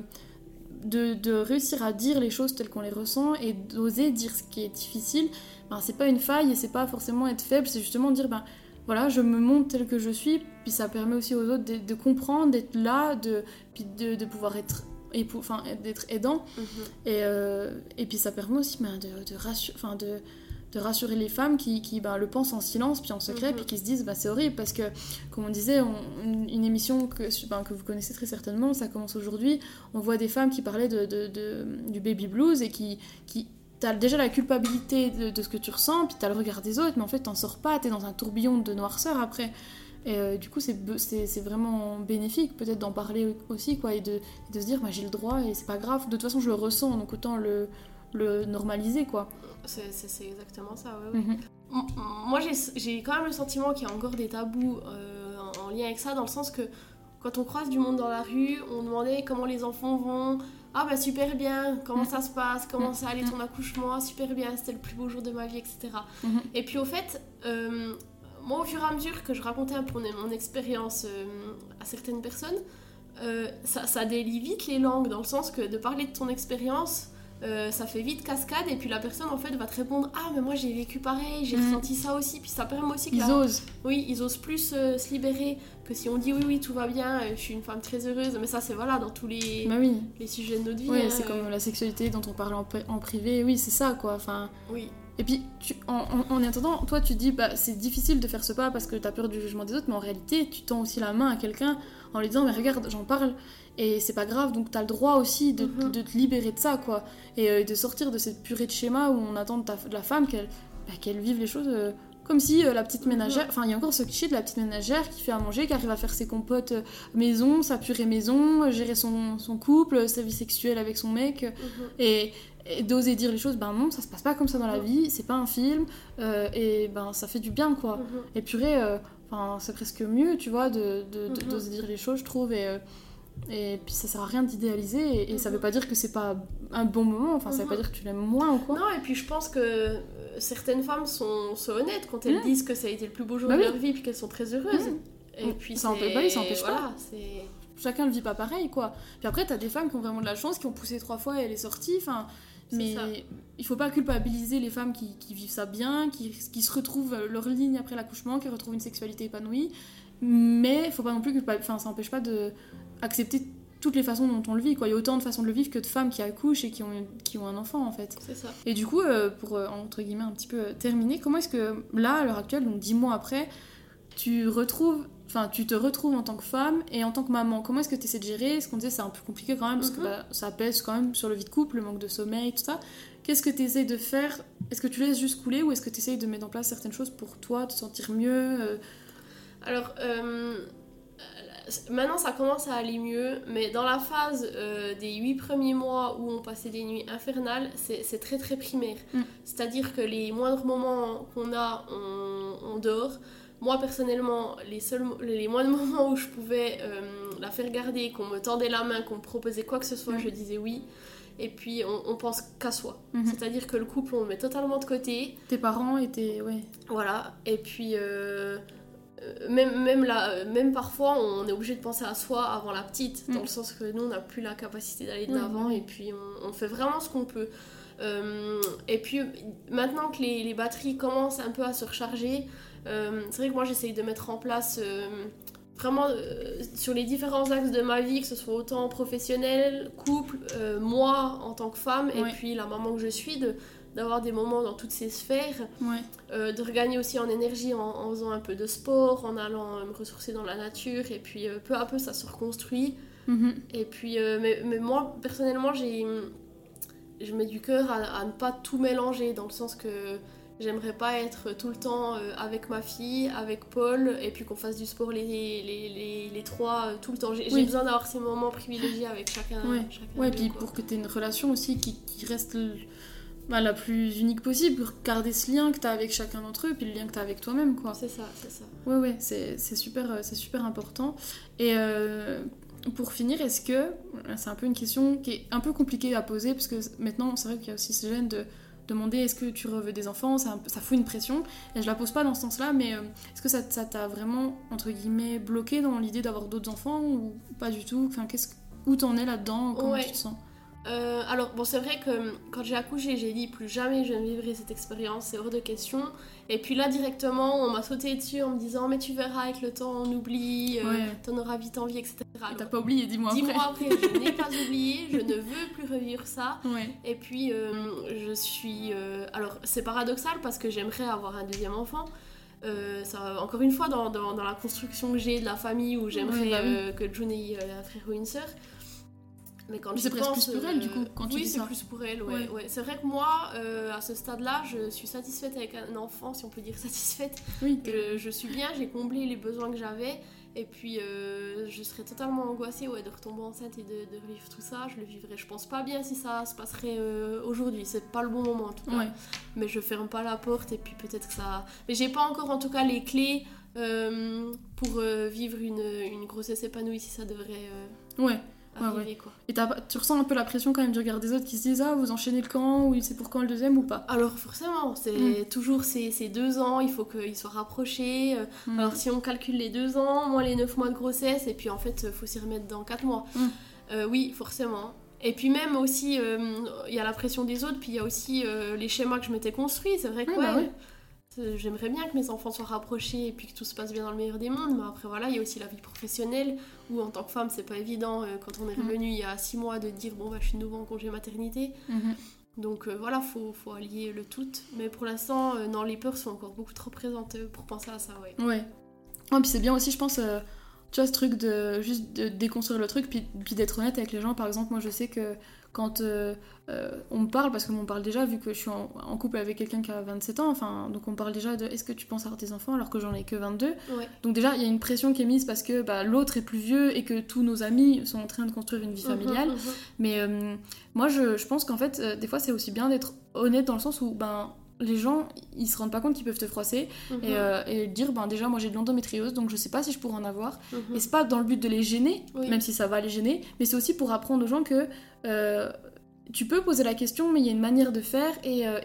de, de, réussir à dire les choses telles qu'on les ressent et d'oser dire ce qui est difficile, ben, c'est pas une faille et c'est pas forcément être faible, c'est justement dire ben voilà, je me montre tel que je suis, puis ça permet aussi aux autres de, comprendre, d'être là, de, puis de, de pouvoir être enfin d'être aidant mhm. et, euh, et puis ça permet aussi ben, de, de, de, de, rassurer les femmes qui, qui ben, le pensent en silence puis en secret mhm. puis qui se disent bah, c'est horrible parce que comme on disait une, émission que, ben, que vous connaissez très certainement ça commence aujourd'hui on voit des femmes qui parlaient de, de du baby blues et qui, qui T'as déjà la culpabilité de, ce que tu ressens, puis t'as le regard des autres, mais en fait t'en sors pas, t'es dans un tourbillon de noirceur après. Et euh, du coup, c'est vraiment bénéfique peut-être d'en parler aussi, quoi, et de, de se dire, bah, j'ai le droit et c'est pas grave. De toute façon, je le ressens, donc autant le, le normaliser, quoi. C'est exactement ça, ouais. Mhm. Moi, j'ai quand même le sentiment qu'il y a encore des tabous euh, en, lien avec ça, dans le sens que quand on croise du monde dans la rue, on demandait comment les enfants vont. Ah bah super bien, comment mhm. ça se passe, comment mhm. ça allait ton accouchement, super bien, c'était le plus beau jour de ma vie, etc. Et puis au fait, euh, moi, au fur et à mesure que je racontais un peu mon, expérience euh, à certaines personnes, euh, ça, ça, délie vite les langues, dans le sens que de parler de ton expérience, euh, ça fait vite cascade, et puis la personne en fait va te répondre Ah, mais moi j'ai vécu pareil, j'ai mm. ressenti ça aussi, puis ça permet aussi qu'ils osent. Oui, ils osent plus se libérer que si on dit Oui, oui, tout va bien, je suis une femme très heureuse, mais ça c'est voilà, dans tous les, bah oui. les sujets de notre vie. Oui, c'est comme la sexualité dont on parle en, en privé, oui, c'est ça quoi. Enfin, oui. Et puis, tu, en, en, attendant, toi, tu dis, bah, c'est difficile de faire ce pas parce que tu as peur du jugement des autres, mais en réalité, tu tends aussi la main à quelqu'un en lui disant, mais regarde, j'en parle, et c'est pas grave, donc tu as le droit aussi de, mhm. de, te libérer de ça, quoi. Et euh, de sortir de cette purée de schéma où on attend de, la femme qu'elle bah, qu'elle vive les choses. Euh, comme si euh, la petite mhm. ménagère, enfin il y a encore ce cliché de la petite ménagère qui fait à manger, qui arrive à faire ses compotes maison, sa purée maison, gérer son, son, couple, sa vie sexuelle avec son mec. Mhm. Et et d'oser dire les choses, ben non, ça se passe pas comme ça dans la vie, c'est pas un film, euh, et ben ça fait du bien quoi. Mhm. Et purée, euh, c'est presque mieux, tu vois, de, d'oser dire les choses, je trouve, et, euh, et puis ça sert à rien d'idéaliser, et, ça veut mhm. pas dire que c'est pas un bon moment, enfin ça veut pas dire que tu l'aimes moins ou quoi. Non, et puis je pense que certaines femmes sont, sont honnêtes quand elles disent que ça a été le plus beau jour bah de leur vie, puis qu'elles sont très heureuses. Et puis ça empêche, bah ça empêche pas chacun le vit pas pareil quoi. Puis après t'as des femmes qui ont vraiment de la chance, qui ont poussé trois fois et elle est sortie. Enfin, mais il faut pas culpabiliser les femmes qui, vivent ça bien, qui, qui, se retrouvent leur ligne après l'accouchement, qui retrouvent une sexualité épanouie. Mais il faut pas non plus culpabiliser. Enfin, ça n'empêche pas de accepter toutes les façons dont on le vit. Quoi. Il y a autant de façons de le vivre que de femmes qui accouchent et qui ont, qui ont un enfant en fait. C'est ça. Et du coup, euh, pour euh, entre guillemets un petit peu euh, terminer, comment est-ce que là, à l'heure actuelle, donc dix mois après, tu retrouves Enfin, tu te retrouves en tant que femme et en tant que maman? Comment est-ce que tu essaies de gérer? Ce qu'on disait, c'est un peu compliqué quand même, parce que mhm. bah, ça pèse quand même sur le vie de couple, le manque de sommeil, tout ça. Qu'est-ce que tu essaies de faire? Est-ce que tu laisses juste couler ou est-ce que tu essaies de mettre en place certaines choses pour toi, te sentir mieux euh? Alors, euh, maintenant ça commence à aller mieux, mais dans la phase euh, des huit premiers mois où on passait des nuits infernales, c'est très très primaire. Mm. C'est-à-dire que les moindres moments qu'on a, on, on dort. Moi, personnellement, les, seuls, les moindres moments où je pouvais euh, la faire garder, qu'on me tendait la main, qu'on me proposait quoi que ce soit, je disais oui. et puis on, on pense qu'à soi. Mhm. C'est-à-dire que le couple, on le met totalement de côté. Tes parents étaient. Ouais. Voilà, et puis euh, même, même, là, euh, même parfois on est obligé de penser à soi avant la petite, Mm. dans le sens que nous on n'a plus la capacité d'aller de Oui, l'avant et puis on, on fait vraiment ce qu'on peut. Euh, et puis maintenant que les, les batteries commencent un peu à se recharger, euh, c'est vrai que moi j'essaye de mettre en place euh, vraiment euh, sur les différents axes de ma vie, que ce soit autant professionnel, couple, euh, moi en tant que femme et puis la maman que je suis, de- d'avoir des moments dans toutes ces sphères. Ouais. Euh, de regagner aussi en énergie en, en faisant un peu de sport, en allant euh, me ressourcer dans la nature, et puis euh, peu à peu ça se reconstruit. Mhm. Et puis, mais, mais moi personnellement, j'ai, je mets du cœur à, à ne pas tout mélanger, dans le sens que j'aimerais pas être tout le temps avec ma fille, avec Paul, et puis qu'on fasse du sport les, les, les, les trois tout le temps. J'ai Oui. besoin d'avoir ces moments privilégiés avec chacun. Ouais. chacun Ouais, d'eux, puis quoi. pour que tu aies une relation aussi qui, qui reste le- bah, la plus unique possible, pour garder ce lien que tu as avec chacun d'entre eux, puis le lien que tu as avec toi-même, quoi. C'est ça, c'est ça. Ouais, ouais, c'est super, euh, c'est super important. Et euh, pour finir, est-ce que, c'est un peu une question qui est un peu compliquée à poser, parce que maintenant, c'est vrai qu'il y a aussi ce gêne de demander est-ce que tu veux des enfants, ça, ça fout une pression, et je la pose pas dans ce sens-là, mais euh, est-ce que ça t'a vraiment, entre guillemets, bloqué dans l'idée d'avoir d'autres enfants, ou pas du tout? Enfin, qu'est-ce que- où t'en es là-dedans? Comment Ouais. tu te sens? Euh, alors, bon, c'est vrai que hum, quand j'ai accouché, j'ai dit plus jamais je ne vivrai cette expérience, c'est hors de question. Et puis là, directement, on m'a sauté dessus en me disant, mais tu verras avec le temps, on oublie, euh, Ouais. t'en auras vite envie, etc. Et Alors, T'as pas oublié, dis-moi après. mois après, je n'ai pas oublié, je ne veux plus revivre ça. Ouais. Et puis, euh, je suis. euh, alors, c'est paradoxal parce que j'aimerais avoir un deuxième enfant. Euh, ça, encore une fois, dans, dans- dans la construction que j'ai de la famille où j'aimerais Ouais, bah oui. euh, que June ait un frère ou une sœur. Mais quand c'est presque plus pour elle, du coup, quand tu oui, c'est plus pour elle, ouais. Ouais. ouais. C'est vrai que moi, euh, à ce stade-là, je suis satisfaite avec un enfant, si on peut dire satisfaite. Oui. Je, je suis bien, j'ai comblé les besoins que j'avais. Et puis, euh, je serais totalement angoissée ouais, de retomber enceinte et de, de revivre tout ça. Je le vivrais, je pense pas bien si ça se passerait euh, aujourd'hui. C'est pas le bon moment en tout cas. Ouais. Mais je ferme pas la porte et puis peut-être que ça. Mais j'ai pas encore en tout cas les clés euh, pour euh, vivre une, une grossesse épanouie si ça devrait euh, Ouais. Ouais, arriver quoi. Et tu ressens un peu la pression quand même du regard des autres qui se disent Ah, vous enchaînez le camp, ou c'est pour quand le deuxième ou pas? Alors forcément, c'est Mm. toujours ces, ces deux ans, il faut qu'ils soient rapprochés. euh, Mm. Alors si on calcule les deux ans, moins les neuf mois de grossesse, et puis en fait, faut s'y remettre dans quatre mois. Mm. Euh, oui, forcément. Et puis même aussi, euh, il y a la pression des autres, puis il y a aussi euh, les schémas que je m'étais construits. C'est vrai que Ouais, bah j'aimerais bien que mes enfants soient rapprochés et puis que tout se passe bien dans le meilleur des mondes. Mais après voilà, il y a aussi la vie professionnelle où en tant que femme, c'est pas évident euh, quand on est Mm. revenu il y a six mois de dire bon bah je suis de nouveau en congé maternité. Mhm. Donc euh, voilà, faut, faut allier le tout. Mais pour l'instant, euh, non, les peurs sont encore beaucoup trop présentes euh, pour penser à ça, ouais. Ouais. Ouais, puis c'est bien aussi, je pense, euh, tu vois, ce truc de juste de déconstruire le truc, puis, puis d'être honnête avec les gens. Par exemple, moi, je sais que quand euh, euh, on me parle, parce que on parle déjà, vu que je suis en, en couple avec quelqu'un qui a 27 ans, enfin, donc on parle déjà de est-ce que tu penses avoir des enfants alors que j'en ai que 22 Ouais, Donc déjà, il y a une pression qui est mise parce que bah, l'autre est plus vieux et que tous nos amis sont en train de construire une vie familiale. Mhm, mhm. Mais euh, moi, je, je pense qu'en fait, des fois, c'est aussi bien d'être honnête dans le sens où ben, les gens, ils se rendent pas compte qu'ils peuvent te froisser Mhm, et, euh, et dire, ben, déjà, moi j'ai de l'endométriose, donc je sais pas si je pourrais en avoir. mhm. Et c'est pas dans le but de les gêner, Oui. même si ça va les gêner, mais c'est aussi pour apprendre aux gens que euh, tu peux poser la question, mais il y a une manière de faire et, euh,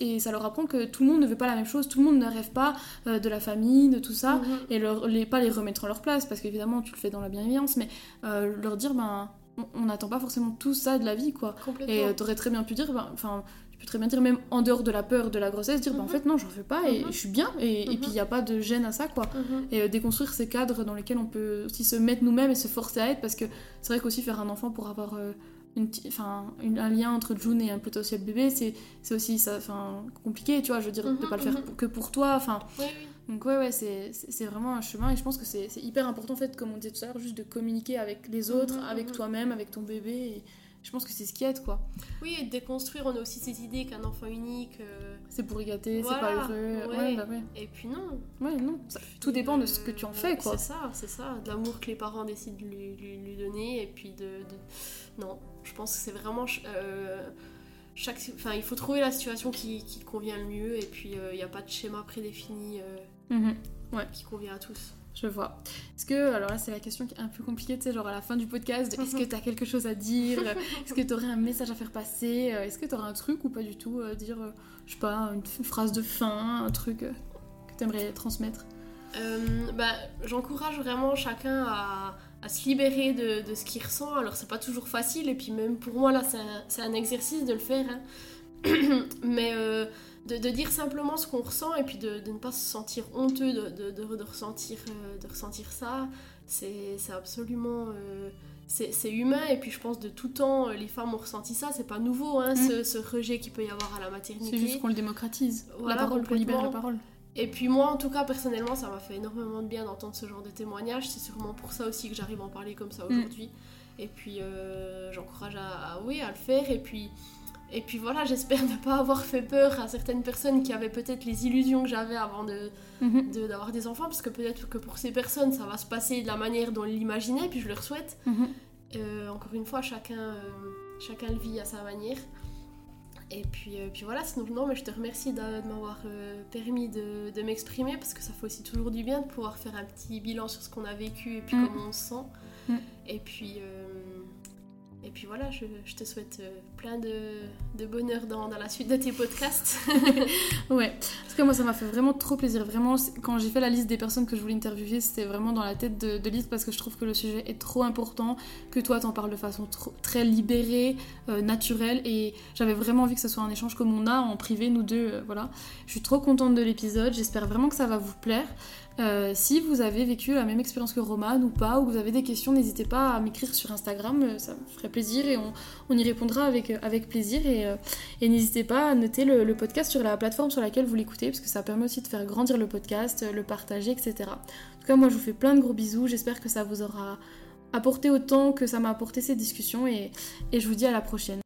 et, ça leur apprend que tout le monde ne veut pas la même chose, tout le monde ne rêve pas euh, de la famille, de tout ça Mhm. et leur, les, pas les remettre à leur place, parce qu'évidemment tu le fais dans la bienveillance, mais euh, leur dire, ben, on- n'attend pas forcément tout ça de la vie, quoi. Et t'aurais très bien pu dire, ben, enfin, peux très bien dire, même en dehors de la peur de la grossesse, dire, ben, en Mhm. fait, non, j'en veux pas, et Mhm. je suis bien, et, et puis il n'y a pas de gêne à ça, quoi. Mhm. Et euh, déconstruire ces cadres dans lesquels on peut aussi se mettre nous-mêmes et se forcer à être, parce que c'est vrai qu'aussi faire un enfant pour avoir euh, une, ti- enfin, une- un lien entre June et un potentiel bébé, c'est aussi ça, enfin, compliqué, tu vois, je veux dire, de Mhm, pas le faire que pour toi, enfin. Oui, oui. Donc ouais, ouais, c'est vraiment un chemin et je pense que c'est hyper important en fait, comme on disait tout à l'heure, juste de communiquer avec les autres, avec toi-même, avec ton bébé. Et je pense que c'est ce qui aide quoi. Oui, et de déconstruire, on a aussi cette idée qu'un enfant unique. euh, C'est pour y gâter, Voilà, c'est pas heureux. ouais. Ouais, bah ouais. Et puis non. Ouais, non. ça- tout dépend de ce que tu en fais quoi. C'est ça, c'est ça. De l'amour que les parents décident de lui, lui- lui donner. Et puis de, de- Non, je pense que c'est vraiment. euh, chaque... enfin, il faut trouver la situation qui, qui te convient le mieux. Et puis, il n'y a pas de schéma prédéfini euh, Mhm. qui convient à tous. Je vois. Est-ce que, alors là c'est la question qui est un peu compliquée, tu sais, genre à la fin du podcast, est-ce que tu as quelque chose à dire? Est-ce que tu aurais un message à faire passer? Est-ce que tu aurais un truc ou pas du tout Dire, je sais pas, une, phrase de fin, un truc que tu aimerais transmettre bah, J'encourage vraiment chacun à, à se libérer de, de ce qu'il ressent. Alors c'est pas toujours facile, et puis même pour moi là c'est un, un, exercice de le faire. Hein. Mais de, de, dire simplement ce qu'on ressent et puis de, de, ne pas se sentir honteux de, de ressentir, euh, de ressentir ça, c'est absolument... Euh, c'est humain et puis je pense de tout temps les femmes ont ressenti ça, c'est pas nouveau hein, mm. ce, rejet qu'il peut y avoir à la maternité. C'est juste qu'on le démocratise, la parole pour libérer la parole. Et puis moi en tout cas personnellement ça m'a fait énormément de bien d'entendre ce genre de témoignage, c'est sûrement pour ça aussi que j'arrive à en parler comme ça mm. aujourd'hui. Et puis euh, j'encourage à, à, oui, à le faire et puis et puis voilà, j'espère ne pas avoir fait peur à certaines personnes qui avaient peut-être les illusions que j'avais avant mhm. de, d'avoir des enfants, parce que peut-être que pour ces personnes, ça va se passer de la manière dont ils l'imaginaient, puis je leur souhaite. Mhm. Euh, encore une fois, chacun, euh, chacun le vit à sa manière. Et puis, euh, puis voilà, sinon, non, mais je te remercie de, m'avoir permis de, de, m'exprimer, parce que ça fait aussi toujours du bien de pouvoir faire un petit bilan sur ce qu'on a vécu et puis mhm. comment on se sent. Et puis... Et puis voilà, je, je te souhaite plein de, bonheur dans, la suite de tes podcasts. ouais, parce que moi ça m'a fait vraiment trop plaisir. Vraiment, quand j'ai fait la liste des personnes que je voulais interviewer, c'était vraiment dans la tête de, de parce que je trouve que le sujet est trop important, que toi t'en parles de façon très libérée, euh, naturelle. Et j'avais vraiment envie que ce soit un échange comme on a en privé, nous deux. Euh, voilà. Je suis trop contente de l'épisode, j'espère vraiment que ça va vous plaire. Euh, si vous avez vécu la même expérience que Roman ou pas, ou vous avez des questions, n'hésitez pas à m'écrire sur Instagram, euh, ça me ferait plaisir et on, y répondra avec, euh, plaisir. Et, n'hésitez pas à noter le, podcast sur la plateforme sur laquelle vous l'écoutez, parce que ça permet aussi de faire grandir le podcast, le partager, etc. En tout cas, moi je vous fais plein de gros bisous, j'espère que ça vous aura apporté autant que ça m'a apporté ces discussions et je vous dis à la prochaine.